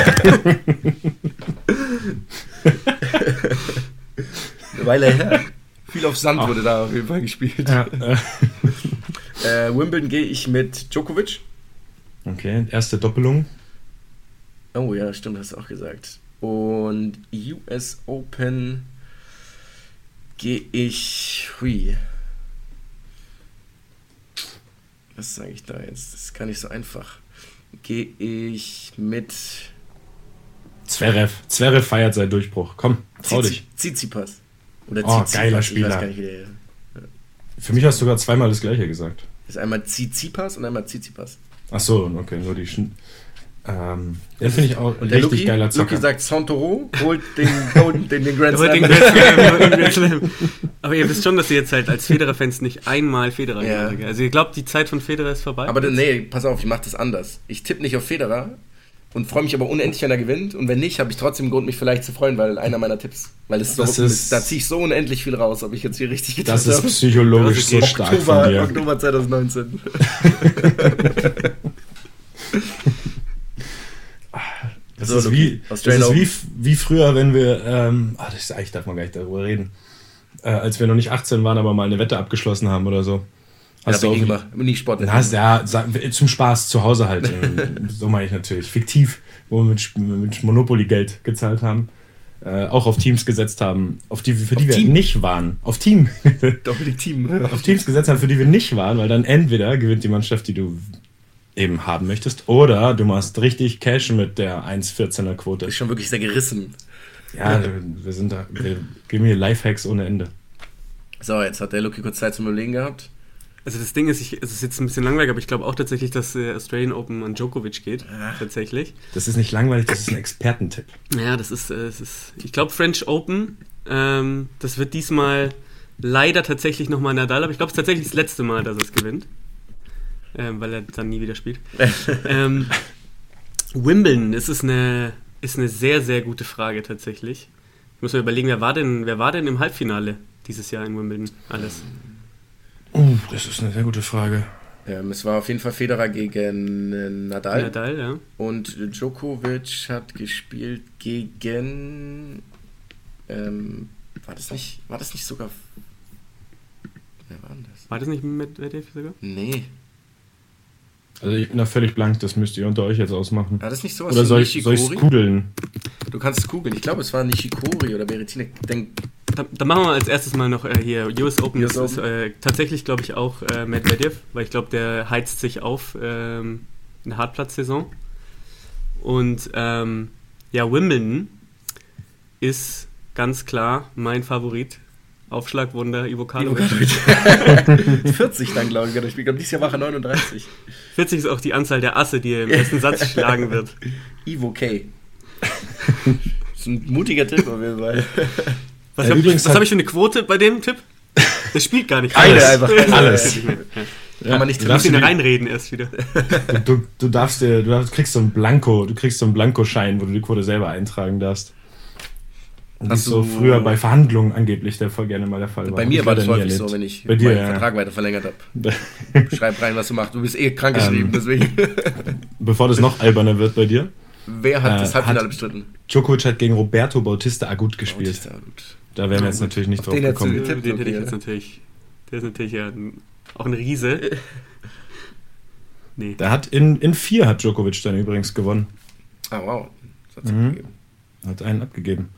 Eine Weile her. Viel auf Sand Ach. wurde da auf jeden Fall gespielt. Ja. [LAUGHS] äh, Wimbledon gehe ich mit Djokovic. Okay, erste Doppelung. Oh ja, stimmt, hast du auch gesagt. Und US Open gehe ich. Hui. Was sage ich da jetzt? Das ist gar nicht so einfach. Gehe ich mit. Zverev. Zverev feiert seinen Durchbruch. Komm, trau Zizi dich. Tsitsipas. Oder oh, geiler Spieler. Nicht, der. Für mich hast du sogar zweimal das gleiche gesagt. Das ist einmal Tsitsipas und einmal Tsitsipas. Ach so, okay, nur die. Ähm, den finde ich auch richtig Luki, geiler Zocker. Luki sagt, Santoro holt den, [LAUGHS] Golden, den, den Grand Slam. Den Grand [LAUGHS] Slam. Aber ihr wisst schon, dass ihr jetzt halt als Federer-Fans nicht einmal Federer ja. Gemacht. Also ihr glaubt, die Zeit von Federer ist vorbei? Aber jetzt? nee, pass auf, ich mache das anders. Ich tippe nicht auf Federer und freue mich aber unendlich, wenn er gewinnt. Und wenn nicht, habe ich trotzdem Grund, mich vielleicht zu freuen, weil einer meiner Tipps. Weil es so, ist, da ziehe ich so unendlich viel raus, ob ich jetzt hier richtig getippt habe. Das ist psychologisch das so stark Oktober, von dir. Oktober 2019. [LAUGHS] Das so, ist, wie, das ist wie, wie früher, wenn wir, ähm, ach, das, eigentlich darf man gar nicht darüber reden, äh, als wir noch nicht 18 waren, aber mal eine Wette abgeschlossen haben oder so. Hast ja, du auch immer, nicht Sport. Hast, ja, zum Spaß zu Hause halt. [LAUGHS] so meine ich natürlich. Fiktiv, wo wir mit, mit Monopoly Geld gezahlt haben. Äh, auch auf Teams gesetzt haben, auf die, für die wir Team. nicht waren. Auf Team. Doppelt Team. [LAUGHS] auf Teams gesetzt haben, für die wir nicht waren, weil dann entweder gewinnt die Mannschaft, die du eben haben möchtest, oder du machst richtig Cash mit der 1,14er Quote. Ist schon wirklich sehr gerissen. Ja, wir sind da, wir geben hier Lifehacks ohne Ende. So, jetzt hat der Lucky kurz Zeit zum Überlegen gehabt. Also das Ding ist, ich, es ist jetzt ein bisschen langweilig, aber ich glaube auch tatsächlich, dass äh, Australian Open an Djokovic geht. Ja. Tatsächlich. Das ist nicht langweilig, das ist ein Expertentipp. Ja, das ist, äh, das ist ich glaube French Open, ähm, das wird diesmal leider tatsächlich nochmal Nadal, aber ich glaube es ist tatsächlich das letzte Mal, dass er es gewinnt. Ähm, weil er dann nie wieder spielt. [LAUGHS] ähm, Wimbledon, das ist eine, ist eine sehr, sehr gute Frage tatsächlich. Ich muss mir überlegen, wer war denn, wer war denn im Halbfinale dieses Jahr in Wimbledon alles? Uh, das ist eine sehr gute Frage. Ähm, es war auf jeden Fall Federer gegen äh, Nadal. Nadal, ja. Und Djokovic hat gespielt gegen. Ähm, war das nicht, war das nicht sogar. Wer war denn das? War das nicht mit Medvedev sogar? Nee. Also ich bin da völlig blank, das müsst ihr unter euch jetzt ausmachen. Ja, das ist nicht so Oder soll ich es googeln? Du kannst es googeln. Ich glaube, es war Nishikori oder Berrettini. Denk, dann, dann, machen wir als erstes mal noch äh, hier US Open. US das Open. ist äh, tatsächlich, glaube ich, auch äh, Medvedev, weil ich glaube, der heizt sich auf ähm, in der Hartplatzsaison. Und ähm, ja, Wimbledon ist ganz klar mein Favorit. Aufschlagwunder Ivo Karlovic. 40 dann, glaube ich, Ich glaube, dieses Jahr war er 39. 40 ist auch die Anzahl der Asse, die er im ersten Satz [LAUGHS] schlagen wird. Ivo K. Das ist ein mutiger Tipp auf jeden Fall. Was ja, habe ich, hab ich für eine Quote bei dem Tipp? Der spielt gar nicht. Keine einfach. [LAUGHS] Alles. Ja. Kann man nicht du ihn reinreden erst wieder. Du, du, du darfst dir, du kriegst so ein Blanko, du kriegst so einen Blankoschein, wo du die Quote selber eintragen darfst. Das so früher bei Verhandlungen angeblich der voll gerne mal der Fall war. Bei mir war das häufig so, wenn ich bei dir, meinen ja. Vertrag weiter verlängert habe. [LAUGHS] Schreib rein, was du machst. Du bist eh krankgeschrieben, ähm, deswegen. [LAUGHS] Bevor das noch alberner wird bei dir. Wer hat äh, das Halbfinale bestritten? Djokovic hat gegen Roberto Bautista Agut gespielt. Bautista Agut. Da wären wir jetzt natürlich nicht drauf gekommen. Den, den hätte ich jetzt natürlich. Der ist natürlich ja auch ein Riese. [LAUGHS] nee. Der hat in, in vier hat Djokovic dann übrigens gewonnen. Ah, wow. Das hat, mhm. hat einen abgegeben.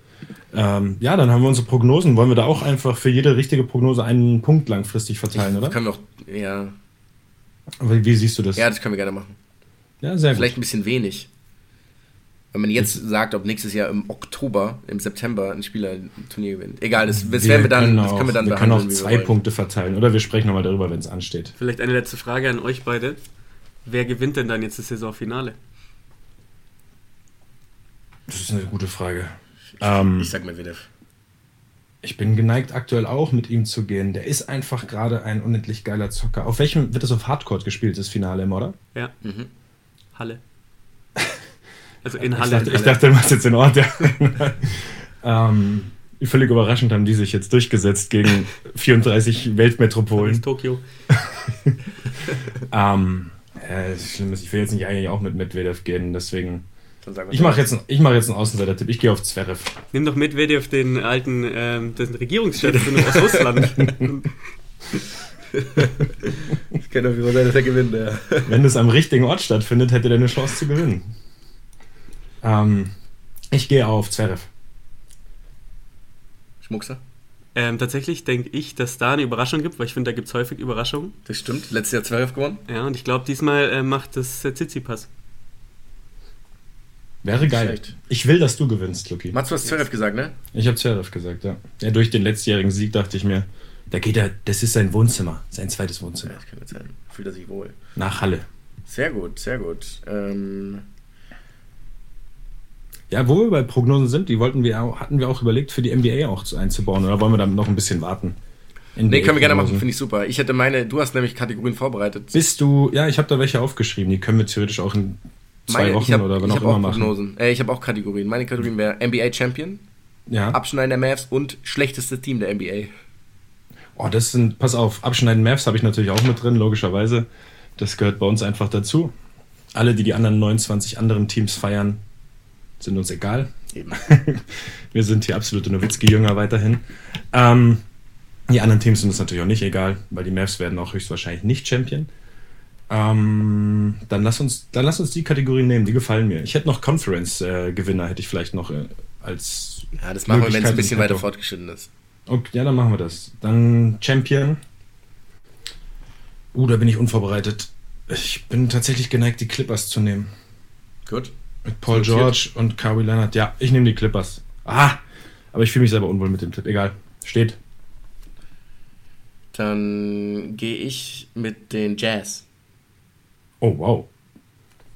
Ähm, ja, dann haben wir unsere Prognosen. Wollen wir da auch einfach für jede richtige Prognose einen Punkt langfristig verteilen, ich, oder? Können wir auch, ja. Aber wie siehst du das? Ja, das können wir gerne machen. Ja, sehr Vielleicht gut. ein bisschen wenig. Wenn man jetzt sagt, ob nächstes Jahr im Oktober, im September ein Spieler ein Turnier gewinnt. Egal, das, das, wir dann, das können wir dann wir können auch zwei Punkte verteilen oder wir sprechen nochmal darüber, wenn es ansteht. Vielleicht eine letzte Frage an euch beide. Wer gewinnt denn dann jetzt das Saisonfinale? Das ist eine gute Frage. Ich, ähm, ich sag mal wieder. Ich bin geneigt, aktuell auch mit ihm zu gehen. Der ist einfach gerade ein unendlich geiler Zocker. Auf welchem wird das auf Hardcore gespielt, das Finale immer, oder? Ja. Mhm. Halle. [LAUGHS] Also in Halle. Ich dachte, ich dachte du machst jetzt den Ort, ja. [LAUGHS] ähm, völlig überraschend haben die sich jetzt durchgesetzt gegen [LAUGHS] 34 Weltmetropolen. Tokio. ähm, äh, ich will jetzt nicht eigentlich auch mit Medvedev gehen, deswegen. Ich mache jetzt, mach jetzt einen Außenseiter-Tipp. Ich gehe auf Zverev. Nimm doch Medvedev, den alten ähm, den Regierungschef aus [LAUGHS] Russland. ich kenne auf jeden Fall, dass er gewinnt, ja. Wenn das am richtigen Ort stattfindet, hätte er eine Chance zu gewinnen. Ähm, ich gehe auf Zverev. Schmuckser? Ähm, tatsächlich denke ich, dass da eine Überraschung gibt, weil ich finde, da gibt es häufig Überraschungen. Das stimmt. Letztes Jahr Zverev gewonnen. Ja, und ich glaube, diesmal äh, macht das äh, Tsitsipas. Wäre geil. Schlecht. Ich will, dass du gewinnst, Luki. Mats, du hast Zverev gesagt, ne? Ich habe Zverev gesagt, ja. ja. Durch den letztjährigen Sieg dachte ich mir, da geht er, das ist sein Wohnzimmer, sein zweites Wohnzimmer. Ja, das kann gut sein. Fühlt er sich wohl. Nach Halle. Sehr gut, sehr gut. Ähm, ja, wo wir bei Prognosen sind, die wollten wir hatten wir auch überlegt, für die NBA auch einzubauen. Oder wollen wir dann noch ein bisschen warten? NBA nee, können wir gerne machen, finde ich super. Ich hätte meine, du hast nämlich Kategorien vorbereitet. Bist du, ja, ich habe da welche aufgeschrieben, die können wir theoretisch auch in zwei meine, Wochen hab, oder wann auch immer machen. Prognosen. Äh, ich habe auch Kategorien. Meine Kategorien wäre NBA Champion, ja. Abschneiden der Mavs und schlechteste Team der NBA. Oh, das sind, pass auf, Abschneiden Mavs habe ich natürlich auch mit drin, logischerweise. Das gehört bei uns einfach dazu. Alle, die die anderen 29 anderen Teams feiern, sind uns egal. [LAUGHS] Wir sind hier absolute Nowitzki-Jünger weiterhin. Ähm, Die anderen Teams sind es natürlich auch nicht egal, weil die Mavs werden auch höchstwahrscheinlich nicht Champion. Ähm, dann, lass uns, dann lass uns die Kategorien nehmen, die gefallen mir. Ich hätte noch Conference-Gewinner, äh, hätte ich vielleicht noch äh, als. Ja, das machen wir, wenn es ein bisschen weiter fortgeschritten ist. Okay, ja, dann machen wir das. Dann Champion. Uh, da bin ich unvorbereitet. Ich bin tatsächlich geneigt, die Clippers zu nehmen. Gut. Mit Paul George und Kawhi Leonard. Ja, ich nehme die Clippers. Ah, aber ich fühle mich selber unwohl mit dem Tipp. Egal. Steht. Dann gehe ich mit den Jazz. Oh, wow.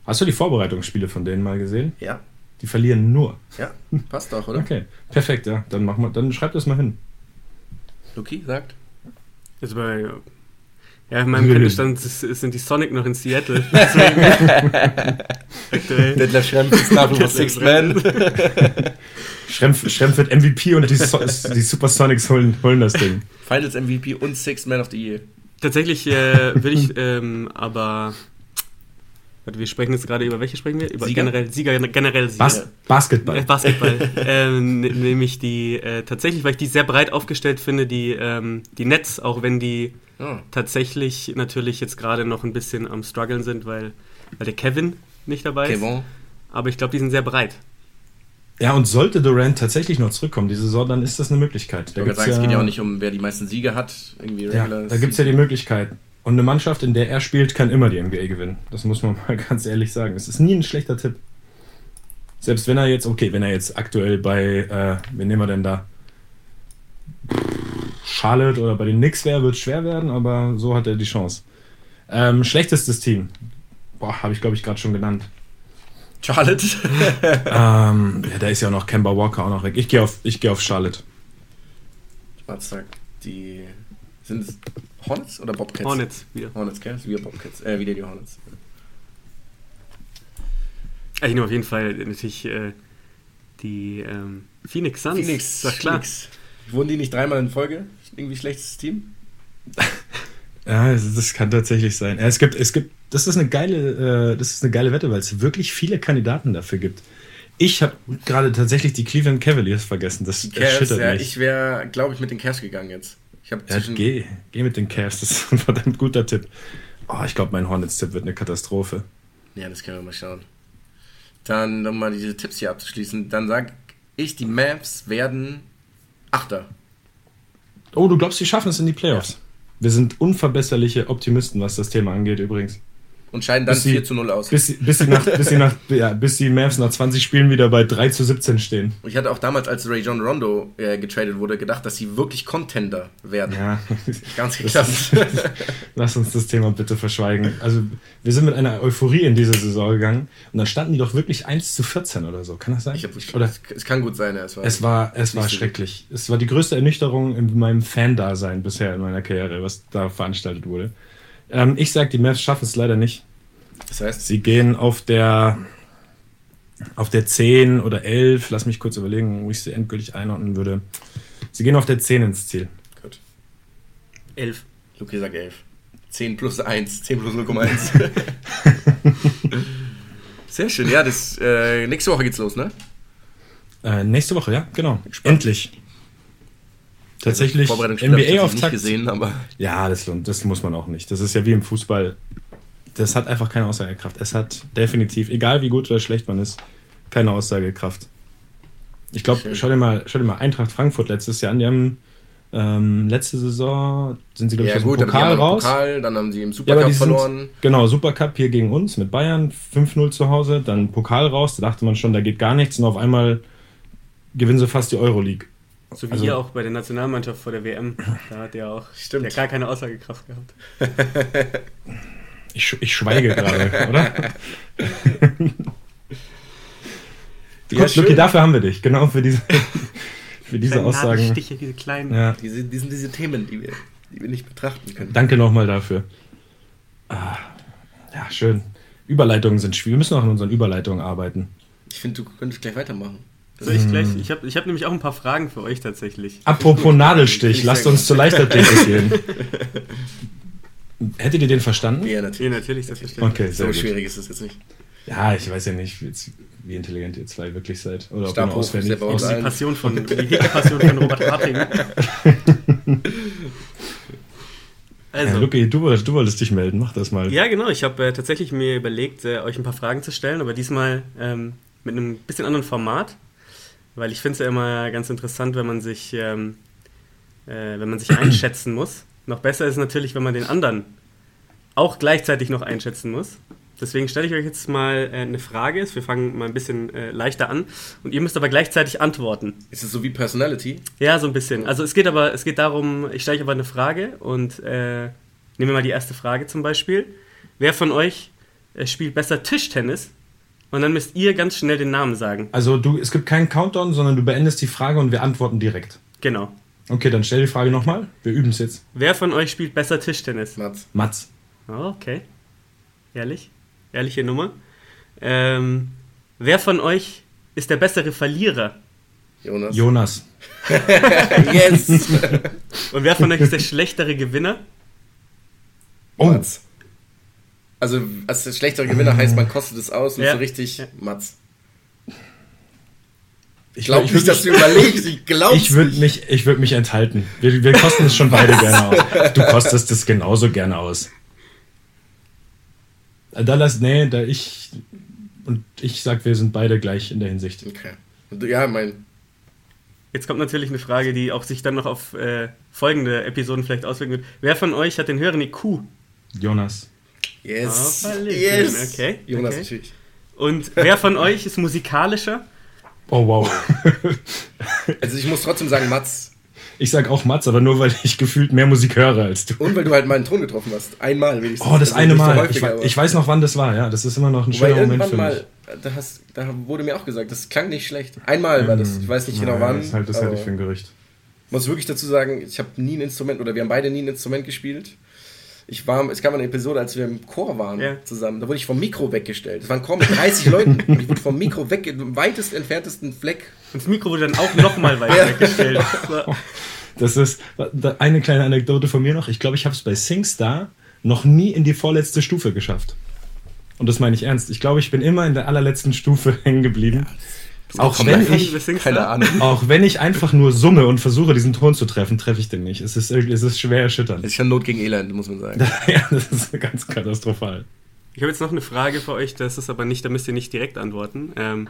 Hast du die Vorbereitungsspiele von denen mal gesehen? Ja. Die verlieren nur. Ja, passt doch, oder? Okay, perfekt, ja. Dann, machen wir, dann schreib das mal hin. Luki sagt. Jetzt bei ja, in meinem Kenntnisstand sind die Sonic noch in Seattle. [LAUGHS] Detlef Schrempf ist nach wie Sixth Man. [LAUGHS] Schrempf, Schrempf wird MVP und die, so die Supersonics holen, holen das Ding. Finals MVP und Sixth Man of the Year. Tatsächlich äh, will ich ähm, aber wir sprechen jetzt gerade über welche sprechen wir? Über Sieger? generell Sieger, generell Sieger. Bas Basketball. Äh, Basketball. [LAUGHS] ähm, nämlich die, äh, tatsächlich, weil ich die sehr breit aufgestellt finde, die, ähm, die Nets, auch wenn die oh. tatsächlich natürlich jetzt gerade noch ein bisschen am struggeln sind, weil, weil der Kevin nicht dabei Kevin. ist. Aber ich glaube, die sind sehr breit. Ja, und sollte Durant tatsächlich noch zurückkommen, diese Saison, dann ist das eine Möglichkeit. Da ich sagen, ja, es geht ja auch nicht um, wer die meisten Siege hat. Irgendwie ja, da gibt es ja die Möglichkeit. Und eine Mannschaft, in der er spielt, kann immer die NBA gewinnen. Das muss man [LAUGHS] mal ganz ehrlich sagen. Es ist nie ein schlechter Tipp. Selbst wenn er jetzt, okay, wenn er jetzt aktuell bei, äh, wen nehmen wir denn da? Charlotte oder bei den Knicks wäre, wird es schwer werden, aber so hat er die Chance. Ähm, schlechtestes Team. Boah, habe ich glaube ich gerade schon genannt. Charlotte? [LAUGHS] ähm, ja, da ist ja auch noch Kemba Walker auch noch weg. Ich gehe auf, geh auf Charlotte. Schwarztag. Die sind es Hornets oder Bobcats? Hornets, wieder. Hornets, Cats, wieder Bobcats. Äh, wieder die Hornets. Ich nehme auf jeden Fall natürlich äh, die ähm, Phoenix Suns. Phoenix, sag klar. Phoenix. Wurden die nicht dreimal in Folge? Irgendwie schlechtes Team? [LAUGHS] ja, das kann tatsächlich sein. Es gibt, es gibt, das ist eine geile, äh, das ist eine geile Wette, weil es wirklich viele Kandidaten dafür gibt. Ich habe gerade tatsächlich die Cleveland Cavaliers vergessen. Das Cavs, erschüttert ja, mich. Ich wäre, glaube ich, mit den Cavs gegangen jetzt. Ich ja, geh, geh mit den Cavs, das ist ein verdammt guter Tipp. Oh, ich glaube, mein Hornets-Tipp wird eine Katastrophe. Ja, das können wir mal schauen. Dann, um mal diese Tipps hier abzuschließen, dann sage ich, die Mavs werden Achter. Oh, du glaubst, die schaffen es in die Playoffs? Ja. Wir sind unverbesserliche Optimisten, was das Thema angeht, übrigens und scheiden dann bis 4 zu 0 aus. Bis, bis, sie nach, bis, sie nach, [LAUGHS] ja, bis die Mavs nach 20 Spielen wieder bei 3 zu 17 stehen. Und ich hatte auch damals, als Ray John Rondo äh, getradet wurde, gedacht, dass sie wirklich Contender werden. Ja. [LAUGHS] Ganz geklappt. [LAUGHS] Lass uns das Thema bitte verschweigen. Also, wir sind mit einer Euphorie in diese Saison gegangen und dann standen die doch wirklich 1 zu 14 oder so. Kann das sein? Hab, ich, oder? Es kann gut sein, ja. Es war, es war, es war schrecklich. Es war die größte Ernüchterung in meinem Fan-Dasein bisher in meiner Karriere, was da veranstaltet wurde. Ähm, ich sag, die Mavs schaffen es leider nicht. Das heißt? Sie gehen auf der, auf der 10 oder 11, lass mich kurz überlegen, wo ich sie endgültig einordnen würde. Sie gehen auf der 10 ins Ziel. Gut. 11. Luki sagt 11. 10 plus 1, 10 plus 0,1. [LAUGHS] Sehr schön, ja, das, äh, nächste Woche geht's los, ne? Äh, nächste Woche, ja, genau. Endlich. Tatsächlich also, NBA-Auftakt. gesehen, aber. Ja, das, das muss man auch nicht. Das ist ja wie im Fußball das hat einfach keine Aussagekraft. Es hat definitiv, egal wie gut oder schlecht man ist, keine Aussagekraft. Ich glaube, schau dir mal, schau dir mal Eintracht Frankfurt letztes Jahr an. Die haben ähm, letzte Saison sind sie glaube ich ja, aus dem Pokal raus. Pokal, dann haben sie im Supercup ja, verloren. Sind, genau, Supercup hier gegen uns mit Bayern 5-0 zu Hause, dann Pokal raus. Da dachte man schon, da geht gar nichts und auf einmal gewinnen sie fast die Euroleague. So wie also, hier auch bei der Nationalmannschaft vor der WM. Da hat er auch Stimmt. Der gar keine Aussagekraft gehabt. Ich, ich schweige gerade, oder? [LAUGHS] ja, Gut, Lucky, dafür haben wir dich. Genau für diese, für diese Aussagen. Stiche, diese kleinen. Ja. Diese, diese, diese Themen, die wir, die wir nicht betrachten können. Danke nochmal dafür. Ah, ja, schön. Überleitungen sind schwierig. Wir müssen auch in unseren Überleitungen arbeiten. Ich finde, du könntest gleich weitermachen. Soll ich gleich? Ich habe ich hab nämlich auch ein paar Fragen für euch tatsächlich. Apropos Nadelstich, lasst uns zur Leichtathletik [LAUGHS] gehen. Hättet ihr den verstanden? Ja, natürlich. Ja, natürlich, selbstverständlich. Okay, so gut. schwierig ist das jetzt nicht. Ja, ich weiß ja nicht, wie intelligent ihr zwei wirklich seid. Oder Stab ob ihr auswendig. Auch die Passion von, die Passion von Robert Harting. [LAUGHS] Also, ja, Luki, du, du, wolltest dich melden, mach das mal. Ja, genau. Ich habe äh, tatsächlich mir überlegt, äh, euch ein paar Fragen zu stellen, aber diesmal ähm, mit einem bisschen anderen Format, weil ich finde es ja immer ganz interessant, wenn man sich, ähm, äh, wenn man sich einschätzen muss. Noch besser ist es natürlich, wenn man den anderen auch gleichzeitig noch einschätzen muss. Deswegen stelle ich euch jetzt mal äh, eine Frage. Wir fangen mal ein bisschen äh, leichter an. Und ihr müsst aber gleichzeitig antworten. Ist es so wie Personality? Ja, so ein bisschen. Also es geht aber, es geht darum, ich stelle euch aber eine Frage und äh, nehmen wir mal die erste Frage zum Beispiel. Wer von euch äh, spielt besser Tischtennis? Und dann müsst ihr ganz schnell den Namen sagen. Also du, es gibt keinen Countdown, sondern du beendest die Frage und wir antworten direkt. Genau. Okay, dann stell die Frage nochmal. Wir üben es jetzt. Wer von euch spielt besser Tischtennis? Mats. Mats. Oh, okay. Ehrlich? Ehrliche Nummer. Ähm, wer von euch ist der bessere Verlierer? Jonas. Jonas. [LAUGHS] yes! [LAUGHS] Und wer von euch ist der schlechtere Gewinner? Oh. Mats. Also, als schlechtere Gewinner heißt, man kostet es aus und ja. so richtig ja. Mats. Ich glaube nicht, dass du überlegst. Ich glaube Ich würde mich, ich würd mich enthalten. Wir, wir kosten es schon beide gerne aus. Du kostest es genauso gerne aus. Da lass, nee, da ich und ich sag, wir sind beide gleich in der Hinsicht. Okay. Ja, mein. Jetzt kommt natürlich eine Frage, die auch sich dann noch auf äh, folgende Episoden vielleicht auswirken wird. Wer von euch hat den höheren IQ? Jonas. Yes. Oh, yes. Okay. Jonas okay. natürlich. Und wer von euch ist musikalischer? Oh wow. [LAUGHS] also ich muss trotzdem sagen, Mats ich sag auch Mats, aber nur weil ich gefühlt mehr Musik höre als du. Und weil du halt mal einen Ton getroffen hast. Einmal wenigstens. Oh, das also eine Mal. Häufiger, ich, ich, weiß noch, wann das war, ja. Das ist immer noch ein schöner Moment für mal, mich. Da, hast, da wurde mir auch gesagt, das klang nicht schlecht. Einmal war das. Ich weiß nicht genau wann. Das ist halt das halte ich für ein Gerücht. Ich muss wirklich dazu sagen, ich habe nie ein Instrument, oder wir haben beide nie ein Instrument gespielt. Ich war, es gab eine Episode, als wir im Chor waren ja. zusammen. Da wurde ich vom Mikro weggestellt. Es war ein Chor mit 30 Leuten. Und ich wurde vom Mikro weg, im weitest entferntesten Fleck. Und das Mikro wurde dann auch nochmal weiter ja. weggestellt. Das ist eine kleine Anekdote von mir noch. Ich glaube, ich habe es bei SingStar noch nie in die vorletzte Stufe geschafft. Und das meine ich ernst. Ich glaube, ich bin immer in der allerletzten Stufe [LAUGHS] hängen geblieben. Ja, auch wenn ich, keine Ahnung. auch wenn ich einfach nur summe und versuche, diesen Ton zu treffen, treffe ich den nicht. Es ist, es ist schwer erschütternd. Es ist ja Not gegen Elend, muss man sagen. [LAUGHS] ja, das ist ganz katastrophal. Ich habe jetzt noch eine Frage für euch, das ist aber nicht, da müsst ihr nicht direkt antworten. Ähm,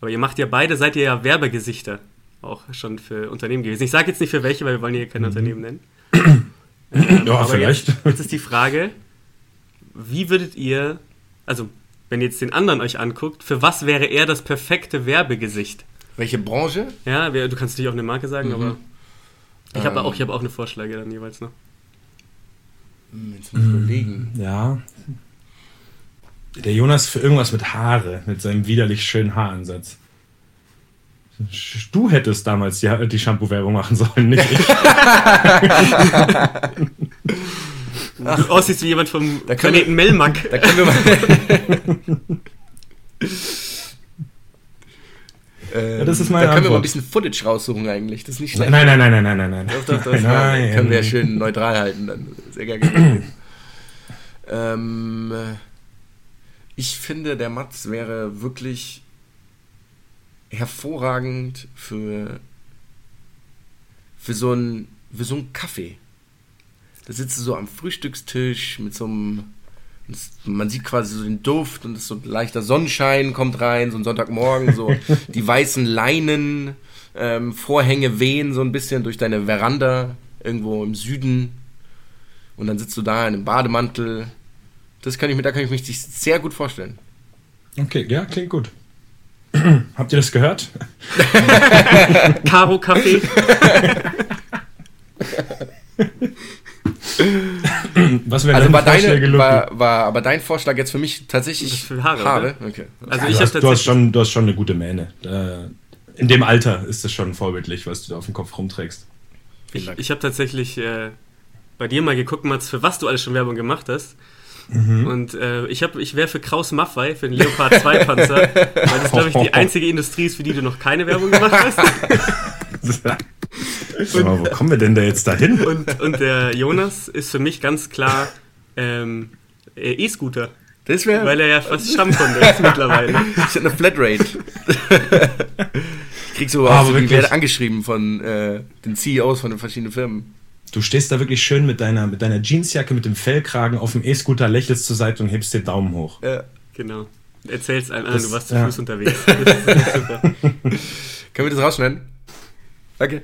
aber ihr macht ja beide, seid ihr ja Werbegesichter auch schon für Unternehmen gewesen. Ich sage jetzt nicht für welche, weil wir wollen hier kein mhm. Unternehmen nennen. [CLEARS THROAT] ähm, ja, vielleicht. Jetzt, jetzt ist die Frage, wie würdet ihr, also wenn ihr jetzt den anderen euch anguckt, für was wäre er das perfekte Werbegesicht? Welche Branche? Ja, du kannst natürlich auch eine Marke sagen, mhm. aber ich habe ähm. auch, hab auch eine Vorschläge dann jeweils noch. Hm, jetzt muss ich überlegen. Ja. Der Jonas für irgendwas mit Haare, mit seinem widerlich schönen Haaransatz. Du hättest damals die, die Shampoo-Werbung machen sollen, nicht ich. [LAUGHS] [LAUGHS] du aussiehst wie jemand vom da Planeten Melmac. Da können wir mal. [LAUGHS] ja, das ist meine da können Antwort. wir mal ein bisschen Footage raussuchen eigentlich. Das ist nicht schlecht. Nein, nein, nein, nein, nein, nein, nein. Doch, doch, doch, nein. Können wir ja schön neutral halten dann. Sehr gerne. [CLEARS THROAT] ähm, ich finde, der Mats wäre wirklich hervorragend für, für, so einen, für so einen Kaffee. Da sitzt du so am Frühstückstisch mit so einem. Man sieht quasi so den Duft und es ist so ein leichter Sonnenschein kommt rein, so ein Sonntagmorgen, so [LAUGHS] die weißen Leinen, ähm, Vorhänge wehen so ein bisschen durch deine Veranda irgendwo im Süden. Und dann sitzt du da in einem Bademantel. Das kann ich mir, da kann ich mich sehr gut vorstellen. Okay, ja, klingt gut. [CLEARS THROAT] Habt ihr das gehört? [LAUGHS] Karo Kaffee. [LAUGHS] [LAUGHS] Was wäre also war, deine, war, war aber dein Vorschlag jetzt für mich tatsächlich für Haare. Haare? Okay. Also ja, ich du, hast, du, hast schon, du hast schon eine gute Mähne. In dem Alter ist das schon vorbildlich, was du da auf dem Kopf rumträgst. Ich, ich habe tatsächlich äh, bei dir mal geguckt, Mats, für was du alles schon Werbung gemacht hast. Mhm. Und äh, ich, ich wäre für Kraus Maffei, für den Leopard 2 Panzer, weil das, glaube ich, die [LAUGHS] einzige Industrie ist, für die du noch keine Werbung gemacht hast. [LAUGHS] [LAUGHS] und, mal, wo kommen wir denn da jetzt dahin? Und, und der Jonas ist für mich ganz klar ähm, äh, E-Scooter. Das wäre. Weil er ja fast Stammkunde ist [LAUGHS] mittlerweile. Ich habe eine Flatrate. ich krieg so, oh, werde angeschrieben von äh, den CEOs von den verschiedenen Firmen. Du stehst da wirklich schön mit deiner, mit deiner Jeansjacke, mit dem Fellkragen auf dem E-Scooter, lächelst zur Seite und hebst den Daumen hoch. Ja, genau. Erzählst allen anderen, du warst zu ja. Fuß unterwegs. [LAUGHS] Können wir das rausschneiden? Okay.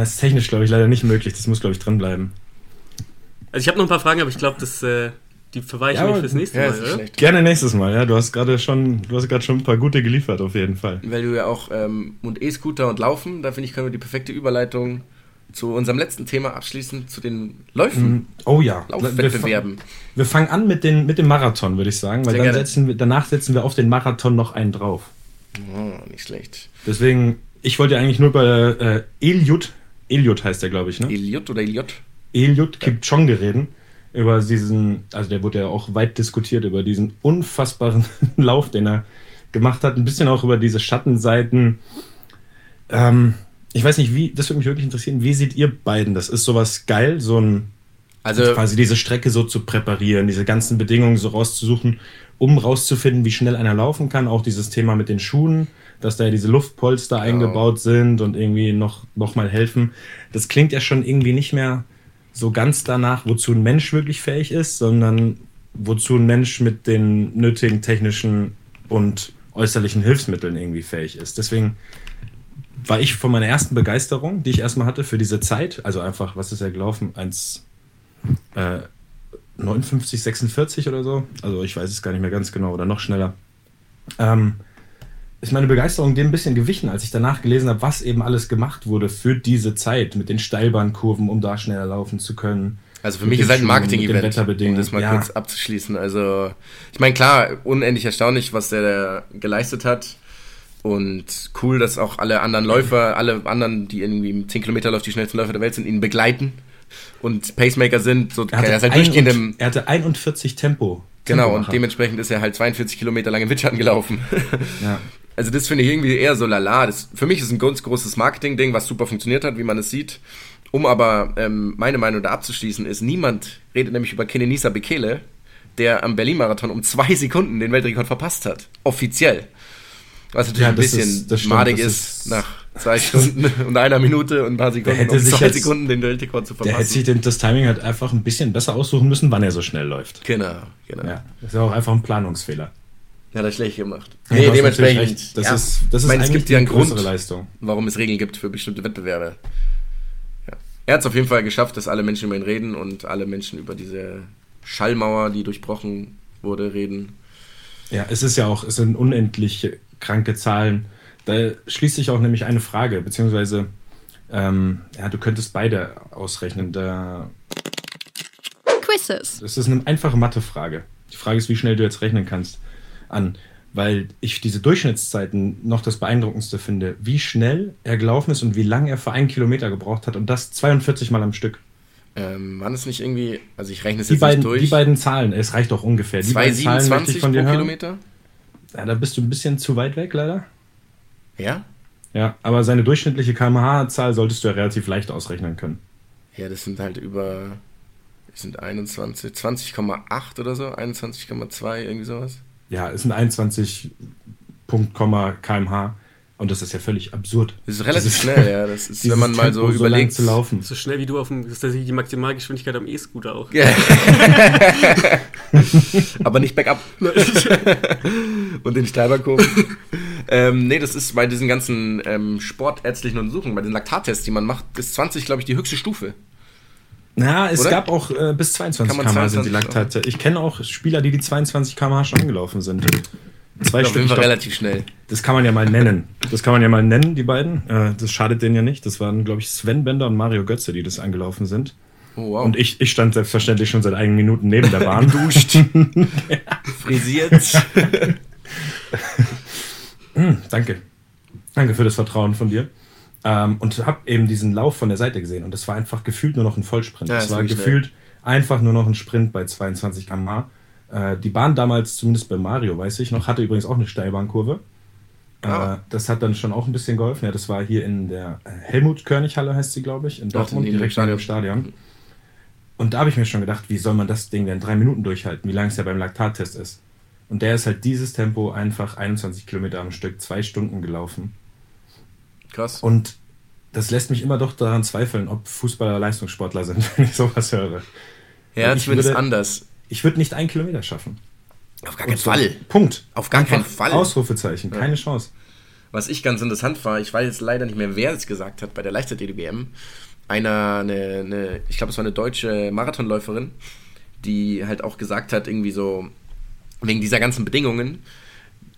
Das ist technisch, glaube ich, leider nicht möglich. Das muss, glaube ich, drin bleiben. Also ich habe noch ein paar Fragen, aber ich glaube, das äh, die verweichen ja, fürs nächste ja, Mal, oder? Gerne nächstes Mal, ja. Du hast gerade schon, du hast gerade schon ein paar gute geliefert, auf jeden Fall. Weil du ja auch ähm, und E-Scooter und Laufen, da finde ich, können wir die perfekte Überleitung zu unserem letzten Thema abschließen, zu den Läufen. Mm, oh ja. Laufwettbewerben. Wir, wir, fangen an mit, den, mit dem Marathon, würde ich sagen, weil dann setzen wir, danach setzen wir auf den Marathon noch einen drauf. Oh, nicht schlecht. Deswegen, ich wollte ja eigentlich nur bei äh, Eliud, Eliud heißt der, glaube ich, ne? Eliud oder Eliud? Eliud Kipchoge reden über diesen, also der wurde ja auch weit diskutiert, über diesen unfassbaren [LAUGHS] Lauf, den er gemacht hat. Ein bisschen auch über diese Schattenseiten. Ähm, ich weiß nicht, wie, das würde mich wirklich interessieren, wie seht ihr beiden? Das ist sowas geil, so ein, also quasi diese Strecke so zu präparieren, diese ganzen Bedingungen so rauszusuchen, um rauszufinden, wie schnell einer laufen kann. Auch dieses Thema mit den Schuhen, dass da ja diese Luftpolster genau. eingebaut sind und irgendwie noch, noch mal helfen. Das klingt ja schon irgendwie nicht mehr so ganz danach, wozu ein Mensch wirklich fähig ist, sondern wozu ein Mensch mit den nötigen technischen und äußerlichen Hilfsmitteln irgendwie fähig ist. Deswegen war ich von meiner ersten Begeisterung, die ich erstmal hatte für diese Zeit, also einfach, was ist ja gelaufen? 1, äh, 59, 46 oder so. Also ich weiß es gar nicht mehr ganz genau oder noch schneller. Ähm, ist meine Begeisterung dem ein bisschen gewichen, als ich danach gelesen habe, was eben alles gemacht wurde für diese Zeit mit den Steilbahnkurven, um da schneller laufen zu können. Also für mich ist halt ein Marketing-Event, um das mal ja. kurz abzuschließen. Also ich meine, klar, unendlich erstaunlich, was der da geleistet hat. Und cool, dass auch alle anderen Läufer, alle anderen, die irgendwie 10 Kilometer läuft, die schnellsten Läufer der Welt sind, ihn begleiten und Pacemaker sind. So, er, hatte er, halt durchgehend im, er hatte 41 Tempo. Genau, und dementsprechend ist er halt 42 Kilometer lang im Windschatten gelaufen. [LAUGHS] Ja. Also das finde ich irgendwie eher so lala. Das, für mich ist ein ganz großes Marketing-Ding, was super funktioniert hat, wie man es sieht. Um aber ähm, meine Meinung da abzuschließen, ist, niemand redet nämlich über Kenenisa Bekele, der am Berlin-Marathon um zwei Sekunden den Weltrekord verpasst hat. Offiziell. Was natürlich ja, ein bisschen ist, madig ist, ist, nach zwei Stunden und einer Minute und ein paar Sekunden, um zwei jetzt, Sekunden den Weltrekord zu verpassen. Der hätte sich den, das Timing halt einfach ein bisschen besser aussuchen müssen, wann er so schnell läuft. Genau, genau. Ja, das ist ja auch einfach ein Planungsfehler. Ja, das schlecht gemacht. Ja, nee, dementsprechend. Das ja, ist, das ist ich meine, es gibt ja einen Grund, Leistung. warum es Regeln gibt für bestimmte Wettbewerbe. Ja. Er hat es auf jeden Fall geschafft, dass alle Menschen über ihn reden und alle Menschen über diese Schallmauer, die durchbrochen wurde, reden. Ja, es ist ja auch, es sind unendlich kranke Zahlen. Da schließt sich auch nämlich eine Frage, beziehungsweise, ähm, ja, du könntest beide ausrechnen. Da Quizzes. Das ist eine einfache Mathefrage. Die Frage ist, wie schnell du jetzt rechnen kannst an, weil ich diese Durchschnittszeiten noch das Beeindruckendste finde, wie schnell er gelaufen ist und wie lange er für einen Kilometer gebraucht hat und das 42 Mal am Stück. Ähm, waren es nicht irgendwie, also ich rechne es die jetzt beiden, nicht durch. Die beiden Zahlen, es reicht doch ungefähr. Die 2,27 pro hören. Kilometer? Ja, da bist du ein bisschen zu weit weg, leider. Ja? Ja, aber seine durchschnittliche kmh-Zahl solltest du ja relativ leicht ausrechnen können. Ja, das sind halt über, das sind 21, 20,8 oder so, 21,2, irgendwie sowas ja, es sind 21 Punkt, kmh. Und das ist ja völlig absurd. Das ist relativ dieses, schnell, ja. Das [LAUGHS] ist, wenn man mal so Tempo überlegt. So zu laufen. So schnell wie du auf dem, das ist tatsächlich die Maximalgeschwindigkeit am E-Scooter auch. Ja. [LAUGHS] Aber nicht bergab. [LAUGHS] Und den Steilbahnkurven. Ähm, nee, das ist bei diesen ganzen ähm, sportärztlichen Untersuchungen, bei den Laktattests, die man macht, ist 20, glaube ich, die höchste Stufe. Na, es Oder? gab auch äh, bis 22 km/h sind die Laktate. Ich kenne auch Spieler, die die 22 km/h schon angelaufen sind. Zwei Stück. Auf jeden Fall relativ schnell. Das kann man ja mal nennen. Das kann man ja mal nennen, die beiden. Äh, das schadet denen ja nicht. Das waren, glaube ich, Sven Bender und Mario Götze, die das angelaufen sind. Oh, wow. Und ich, ich stand selbstverständlich schon seit einigen Minuten neben der Bahn. [LAUGHS] Duscht. [LAUGHS] Frisiert. [LAUGHS] hm, danke. Danke für das Vertrauen von dir. Ähm, und habe eben diesen Lauf von der Seite gesehen und das war einfach gefühlt nur noch ein Vollsprint. Ja, das war gefühlt schnell. einfach nur noch ein Sprint bei 22 km/h. Äh, die Bahn damals, zumindest bei Mario, weiß ich noch, hatte übrigens auch eine Steilbahnkurve. Äh, ah. Äh, das hat dann schon auch ein bisschen geholfen. Ja, das war hier in der äh, Helmut-Körnig-Halle, heißt sie, glaube ich, in Dortmund, direkt neben dem Stadion. Und da habe ich mir schon gedacht, wie soll man das Ding denn drei Minuten durchhalten, wie lang es ja beim Laktattest ist. Und der ist halt dieses Tempo einfach 21 Kilometer am Stück, zwei Stunden gelaufen. Krass. Und das lässt mich immer doch daran zweifeln, ob Fußballer Leistungssportler sind, [LAUGHS] wenn ich sowas höre. Ja, zumindest würde, anders. Ich würde nicht einen Kilometer schaffen. Auf gar keinen so, Fall. Punkt. Auf gar Einfach keinen Fall. Ausrufezeichen, keine ja. Chance. Was ich ganz interessant war, ich weiß jetzt leider nicht mehr, wer es gesagt hat bei der Leichtathletik-WM. Einer, eine, eine, ich glaube, es war eine deutsche Marathonläuferin, die halt auch gesagt hat, irgendwie so, wegen dieser ganzen Bedingungen,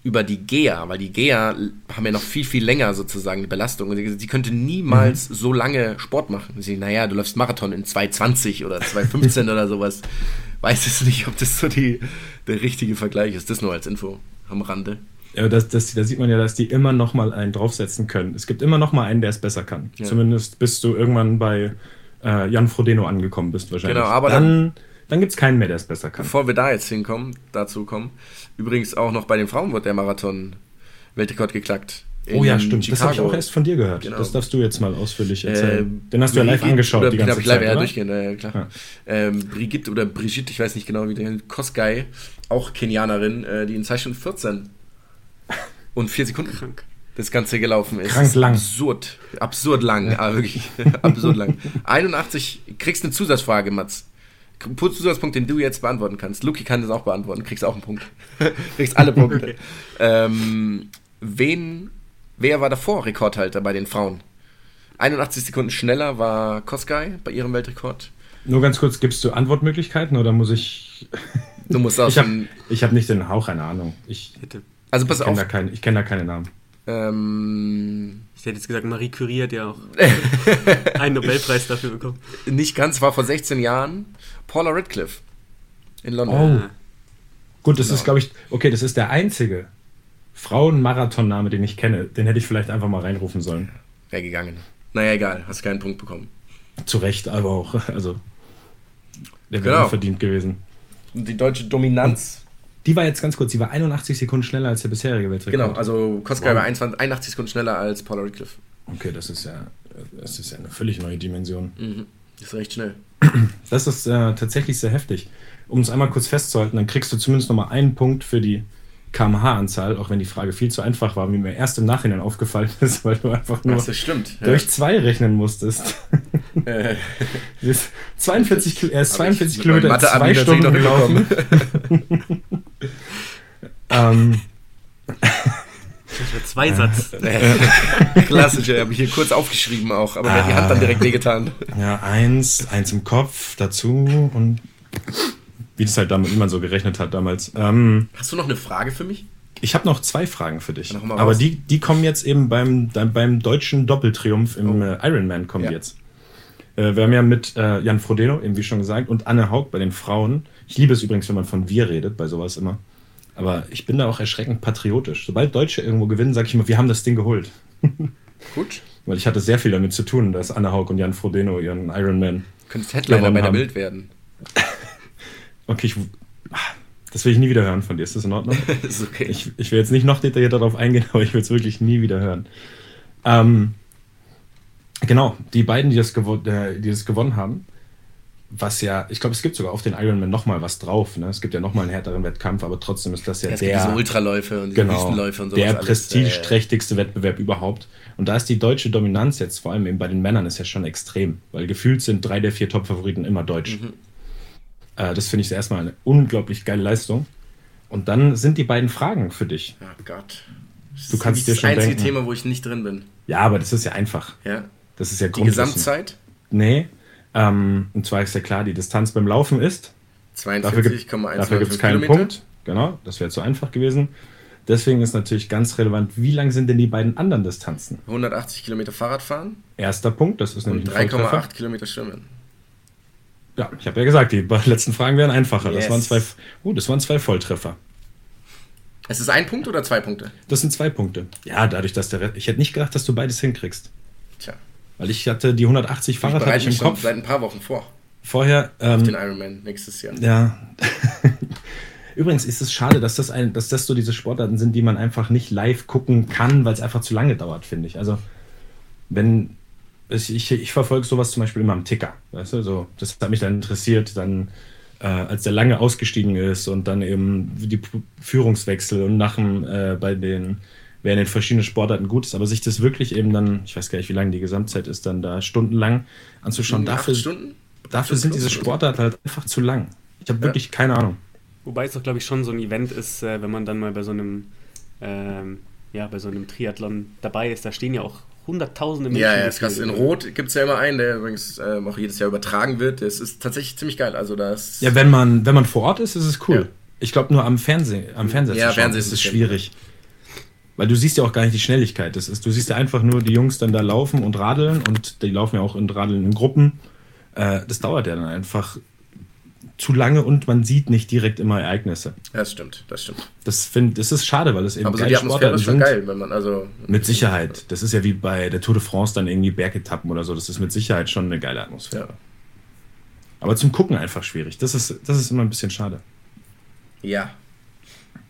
über die GEA, weil die GEA haben ja noch viel, viel länger sozusagen die Belastung. Und sie, könnte niemals mhm. so lange Sport machen. Sie, naja, du läufst Marathon in 2,20 oder 2,15 [LAUGHS] oder sowas. Weiß es nicht, ob das so die, der richtige Vergleich ist. Das nur als Info am Rande. Ja, das, das, da sieht man ja, dass die immer noch mal einen draufsetzen können. Es gibt immer noch mal einen, der es besser kann. Ja. Zumindest bis du irgendwann bei äh, Jan Frodeno angekommen bist wahrscheinlich. Genau, aber dann, dann, dann gibt es keinen mehr, der es besser kann. Bevor wir da jetzt hinkommen, dazu kommen, Übrigens auch noch bei den Frauen wird der Marathon Weltrekord geklackt. Oh ja, stimmt. Chicago. Das habe ich auch erst von dir gehört. Genau. Das darfst du jetzt mal ausführlich erzählen. Äh, Den hast du ja live angeschaut oder, die ganze ich Zeit, live, ja, durchgehen, ja, klar. Ja. Ähm, Brigitte oder Brigitte, ich weiß nicht genau, wie der Kosgei, auch Kenianerin, äh, die in 2 Stunden 14 und 4 Sekunden Krank. das Ganze gelaufen ist. Krank lang. Absurd. Absurd lang, ja. ah, wirklich. [LAUGHS] absurd lang. 81, kriegst eine Zusatzfrage, Mats. Zusatzpunkt, den du jetzt beantworten kannst. Luki kann das auch beantworten, kriegst auch einen Punkt. [LAUGHS] kriegst alle Punkte. Okay. Ähm, wen, wer war davor Rekordhalter bei den Frauen? 81 Sekunden schneller war Koskai bei ihrem Weltrekord. Nur ganz kurz, gibst du Antwortmöglichkeiten oder muss ich. Du musst [LAUGHS] auch. ich habe hab nicht den Hauch eine Ahnung. Ich, also pass ich auf. Da kein, ich kenne da keine Namen. Ähm, ich hätte jetzt gesagt, Marie Curie hat ja auch [LAUGHS] einen Nobelpreis dafür bekommen. Nicht ganz, war vor 16 Jahren Paula Radcliffe in London. Oh. Gut, das genau. ist, glaube ich, okay, das ist der einzige Frauenmarathonname, den ich kenne. Den hätte ich vielleicht einfach mal reinrufen sollen. Wäre gegangen. Naja, egal, hast keinen Punkt bekommen. Zu Recht, aber auch, also, der wäre genau. verdient gewesen. Die deutsche Dominanz. Die war jetzt ganz kurz, die war 81 Sekunden schneller als der bisherige Weltrekord. Genau, also Koska wow. war 81 Sekunden schneller als Paula Radcliffe. Okay, das ist ja, das ist ja eine völlig neue Dimension. Mhm. Das ist recht schnell. [CLEARS THROAT] Das ist äh, tatsächlich sehr heftig. Um es einmal kurz festzuhalten, dann kriegst du zumindest nochmal einen Punkt für die kmh-Anzahl, auch wenn die Frage viel zu einfach war, wie mir erst im Nachhinein aufgefallen [LAUGHS] ist, weil du einfach nur stimmt, durch ja. zwei rechnen musstest. [LAUGHS] Äh. 42, er ist 42 Kilometer in zwei Stunden gelaufen. [LAUGHS] [LAUGHS] ähm, zwei Satz. [LAUGHS] Klassisch, ich habe hier kurz aufgeschrieben auch, aber hat die Hand dann direkt wehgetan. Ja, eins, eins im Kopf dazu und wie das halt damals, wie man so gerechnet hat damals. Ähm, Hast du noch eine Frage für mich? Ich habe noch zwei Fragen für dich. Aber die, die kommen jetzt eben beim, beim deutschen Doppeltriumph im oh. äh, Ironman kommen ja. jetzt. Äh, wir haben ja mit äh, Jan Frodeno, eben wie schon gesagt, und Anne Haug bei den Frauen. Ich liebe es übrigens, wenn man von wir redet, bei sowas immer. Aber ich bin da auch erschreckend patriotisch. Sobald Deutsche irgendwo gewinnen, sage ich immer, wir haben das Ding geholt. [LAUGHS] Gut. Weil ich hatte sehr viel damit zu tun, dass Anna Haug und Jan Frodeno ihren Ironman. Könntest Headliner bei der Bild werden. [LAUGHS] okay, ich, das will ich nie wieder hören von dir. Ist das in Ordnung? [LAUGHS] ist okay. Ich, ich will jetzt nicht noch detaillierter darauf eingehen, aber ich will es wirklich nie wieder hören. Ähm, genau, die beiden, die das, äh, die das gewonnen haben, was ja, ich glaube, es gibt sogar auf den Ironman nochmal was drauf. Ne? Es gibt ja nochmal einen härteren Wettkampf, aber trotzdem ist das ja, ja der. Diese Ultraläufe und genau, Wüstenläufe und so. Der prestigeträchtigste äh, Wettbewerb überhaupt. Und da ist die deutsche Dominanz jetzt, vor allem eben bei den Männern, ist ja schon extrem, weil gefühlt sind drei der vier Top-Favoriten immer deutsch. Mhm. Äh, das finde ich erstmal eine unglaublich geile Leistung. Und dann sind die beiden Fragen für dich. Oh Gott. Das du kannst dir schon das einzige Thema, wo ich nicht drin bin. Ja, aber das ist ja einfach. Ja. Das ist ja Die Gesamtzeit? Nee, ähm, und zwar ist ja klar, die Distanz beim Laufen ist. 42,1 Dafür gibt es keinen Kilometer. Punkt. Genau, das wäre zu einfach gewesen. Deswegen ist natürlich ganz relevant, wie lang sind denn die beiden anderen Distanzen? 180 Kilometer Fahrradfahren. Erster Punkt, das ist nämlich 3,8 Kilometer Schwimmen. Ja, ich habe ja gesagt, die letzten Fragen wären einfacher. Yes. Das, waren zwei, oh, das waren zwei Volltreffer. Es ist ein Punkt oder zwei Punkte? Das sind zwei Punkte. Ja, dadurch, dass der. Ich hätte nicht gedacht, dass du beides hinkriegst. Tja. Weil ich hatte die 180 Fahrrad ich hatte ich im Kopf. Seit ein paar Wochen vor. Vorher. Ähm, Auf den Ironman nächstes Jahr. Ja. [LAUGHS] Übrigens ist es schade, dass das, ein, dass das so diese Sportarten sind, die man einfach nicht live gucken kann, weil es einfach zu lange dauert, finde ich. Also, wenn. Ich, ich, ich verfolge sowas zum Beispiel immer am Ticker. Weißt du, so, das hat mich dann interessiert, dann, äh, als der lange ausgestiegen ist und dann eben die Führungswechsel und nach dem, äh, bei den wer in den verschiedenen Sportarten gut ist, aber sich das wirklich eben dann, ich weiß gar nicht, wie lange die Gesamtzeit ist, dann da stundenlang anzuschauen, dafür, dafür sind diese Sportarten halt einfach zu lang. Ich habe ja. wirklich keine Ahnung. Wobei es doch, glaube ich, schon so ein Event ist, äh, wenn man dann mal bei so einem, ähm, ja, bei so einem Triathlon dabei ist, da stehen ja auch hunderttausende Menschen. Ja, ja, das krass. In Rot gibt es ja immer einen, der übrigens äh, auch jedes Jahr übertragen wird. Das ist tatsächlich ziemlich geil. Also das ja, wenn man, wenn man vor Ort ist, ist es cool. Ja. Ich glaube, nur am Fernsehen, am Fernseher ja, zu schauen, ist es schwierig. Weil du siehst ja auch gar nicht die Schnelligkeit. Das ist, du siehst ja einfach nur die Jungs dann da laufen und radeln und die laufen ja auch in Radeln in Gruppen. Äh, das dauert ja dann einfach zu lange und man sieht nicht direkt immer Ereignisse. Ja, das stimmt, das stimmt. Das, find, das ist schade, weil es eben Aber so die Atmosphäre ist schon geil, wenn man also... Mit Sicherheit. Das ist ja wie bei der Tour de France dann irgendwie Bergetappen oder so. Das ist mit Sicherheit schon eine geile Atmosphäre. Ja. Aber zum Gucken einfach schwierig. Das ist, das ist immer ein bisschen schade. Ja.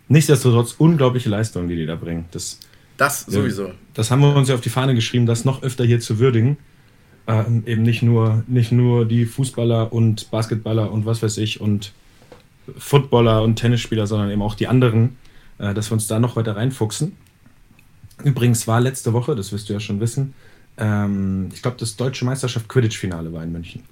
Nichtsdestotrotz unglaubliche Leistungen, die die da bringen. Das, das sowieso. Das haben wir uns ja auf die Fahne geschrieben, das noch öfter hier zu würdigen ähm, eben nicht nur, nicht nur die Fußballer und Basketballer und was weiß ich und Footballer und Tennisspieler, sondern eben auch die anderen, äh, dass wir uns da noch weiter reinfuchsen. Übrigens war letzte Woche, das wirst du ja schon wissen, ähm, ich glaube, das deutsche Meisterschaft Quidditch-Finale war in München.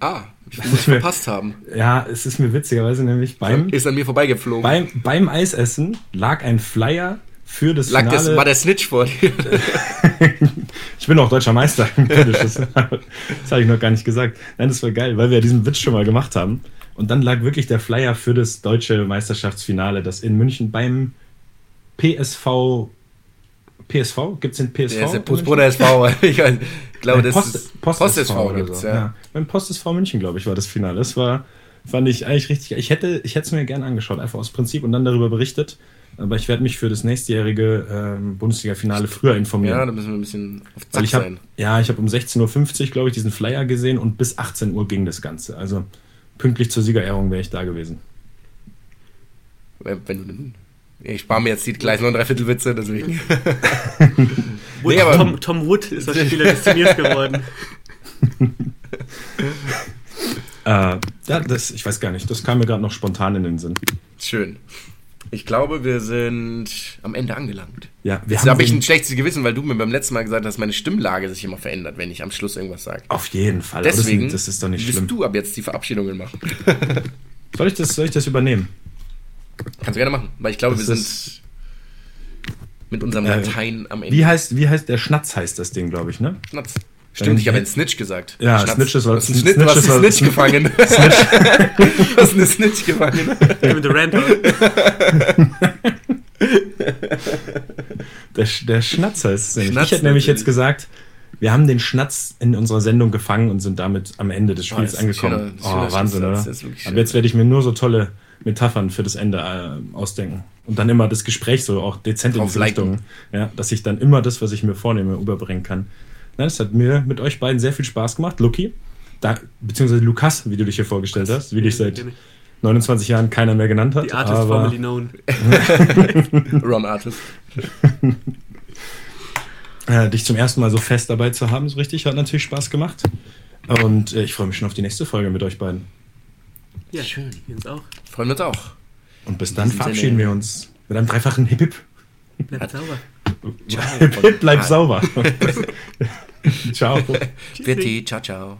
Ah, ich muss es verpasst haben. Ja, es ist mir witzigerweise nämlich beim. Ist an mir vorbeigeflogen. Beim, beim Eisessen lag ein Flyer für das Lag Finale. Das, war der Snitch vor dir? [LAUGHS] ich bin auch deutscher Meister im das, [LAUGHS] das habe ich noch gar nicht gesagt. Nein, das war geil, weil wir diesen Witz schon mal gemacht haben. Und dann lag wirklich der Flyer für das deutsche Meisterschaftsfinale, das in München beim PSV. PSV? Gibt es den PSV? Ja, ist der Postbruder SV. [LAUGHS] ich glaube, das Post, ist Post, Post SV, SV gibt es, ja. ja. Beim Post SV München, glaube ich, war das Finale. Das war, fand ich eigentlich richtig. Ich hätte ich es mir gerne angeschaut, einfach aus Prinzip und dann darüber berichtet. Aber ich werde mich für das nächstjährige ähm, Bundesliga-Finale früher informieren. Ja, da müssen wir ein bisschen auf Zack ich hab, sein. Ja, ich habe um 16.50 Uhr, glaube ich, diesen Flyer gesehen und bis 18 Uhr ging das Ganze. Also pünktlich zur Siegerehrung wäre ich da gewesen. Wenn, wenn ich spare mir jetzt die gleich noch drei Witze, deswegen. Wood, nee, Tom, Tom, Wood ist das Spieler des Turniers [LAUGHS] geworden. äh, ja, das, ich weiß gar nicht, das kam mir gerade noch spontan in den Sinn. Schön. Ich glaube, wir sind am Ende angelangt. Ja, wir Jetzt habe ich ein schlechtes Gewissen, weil du mir beim letzten Mal gesagt hast, meine Stimmlage sich immer verändert, wenn ich am Schluss irgendwas sage. Auf jeden Fall. Deswegen das, das ist doch nicht schlimm. du ab jetzt die Verabschiedungen machen. [LAUGHS] soll, ich das, soll ich das übernehmen? Kannst du gerne machen, weil ich glaube, das wir sind mit unserem äh, Latein am Ende. Wie heißt, wie heißt der Schnatz heißt das Ding, glaube ich, ne? Schnatz. Stimmt, ich habe einen Snitch gesagt. Ja, Schnatz. Snitch ist was. Snitch, du hast einen Snitch gefangen. [LAUGHS] Snitch. [LAUGHS] du hast einen Snitch gefangen. [LAUGHS] Mit der Rand. der, der Schnatz heißt es Ich hätte nämlich jetzt gesagt, wir haben den Schnatz in unserer Sendung gefangen und sind damit am Ende des Spiels oh, angekommen. Schöner, oh, Wahnsinn, oder? Aber jetzt werde ich mir nur so tolle Metaphern für das Ende äh, ausdenken. Und dann immer das Gespräch so auch dezent in diese Richtung. Ja, dass ich dann immer das, was ich mir vornehme, überbringen kann. Nein, es hat mir mit euch beiden sehr viel Spaß gemacht. Lucky, da, beziehungsweise Lukas, wie du dich hier vorgestellt hast, wie dich seit 29 Jahren keiner mehr genannt hat. Die Artist aber formerly known. [LAUGHS] [LAUGHS] Ron Artist. [LAUGHS] dich zum ersten Mal so fest dabei zu haben, so richtig, hat natürlich Spaß gemacht. Und äh, ich freue mich schon auf die nächste Folge mit euch beiden. Ja, schön. Wir uns auch. Freuen wir uns auch. Und bis dann verabschieden wir uns mit einem dreifachen Hip-Hip. Bleibt sauber. [LAUGHS] Hip-Hip, bleib sauber. [LAUGHS] ciao. Bitte, ciao, ciao.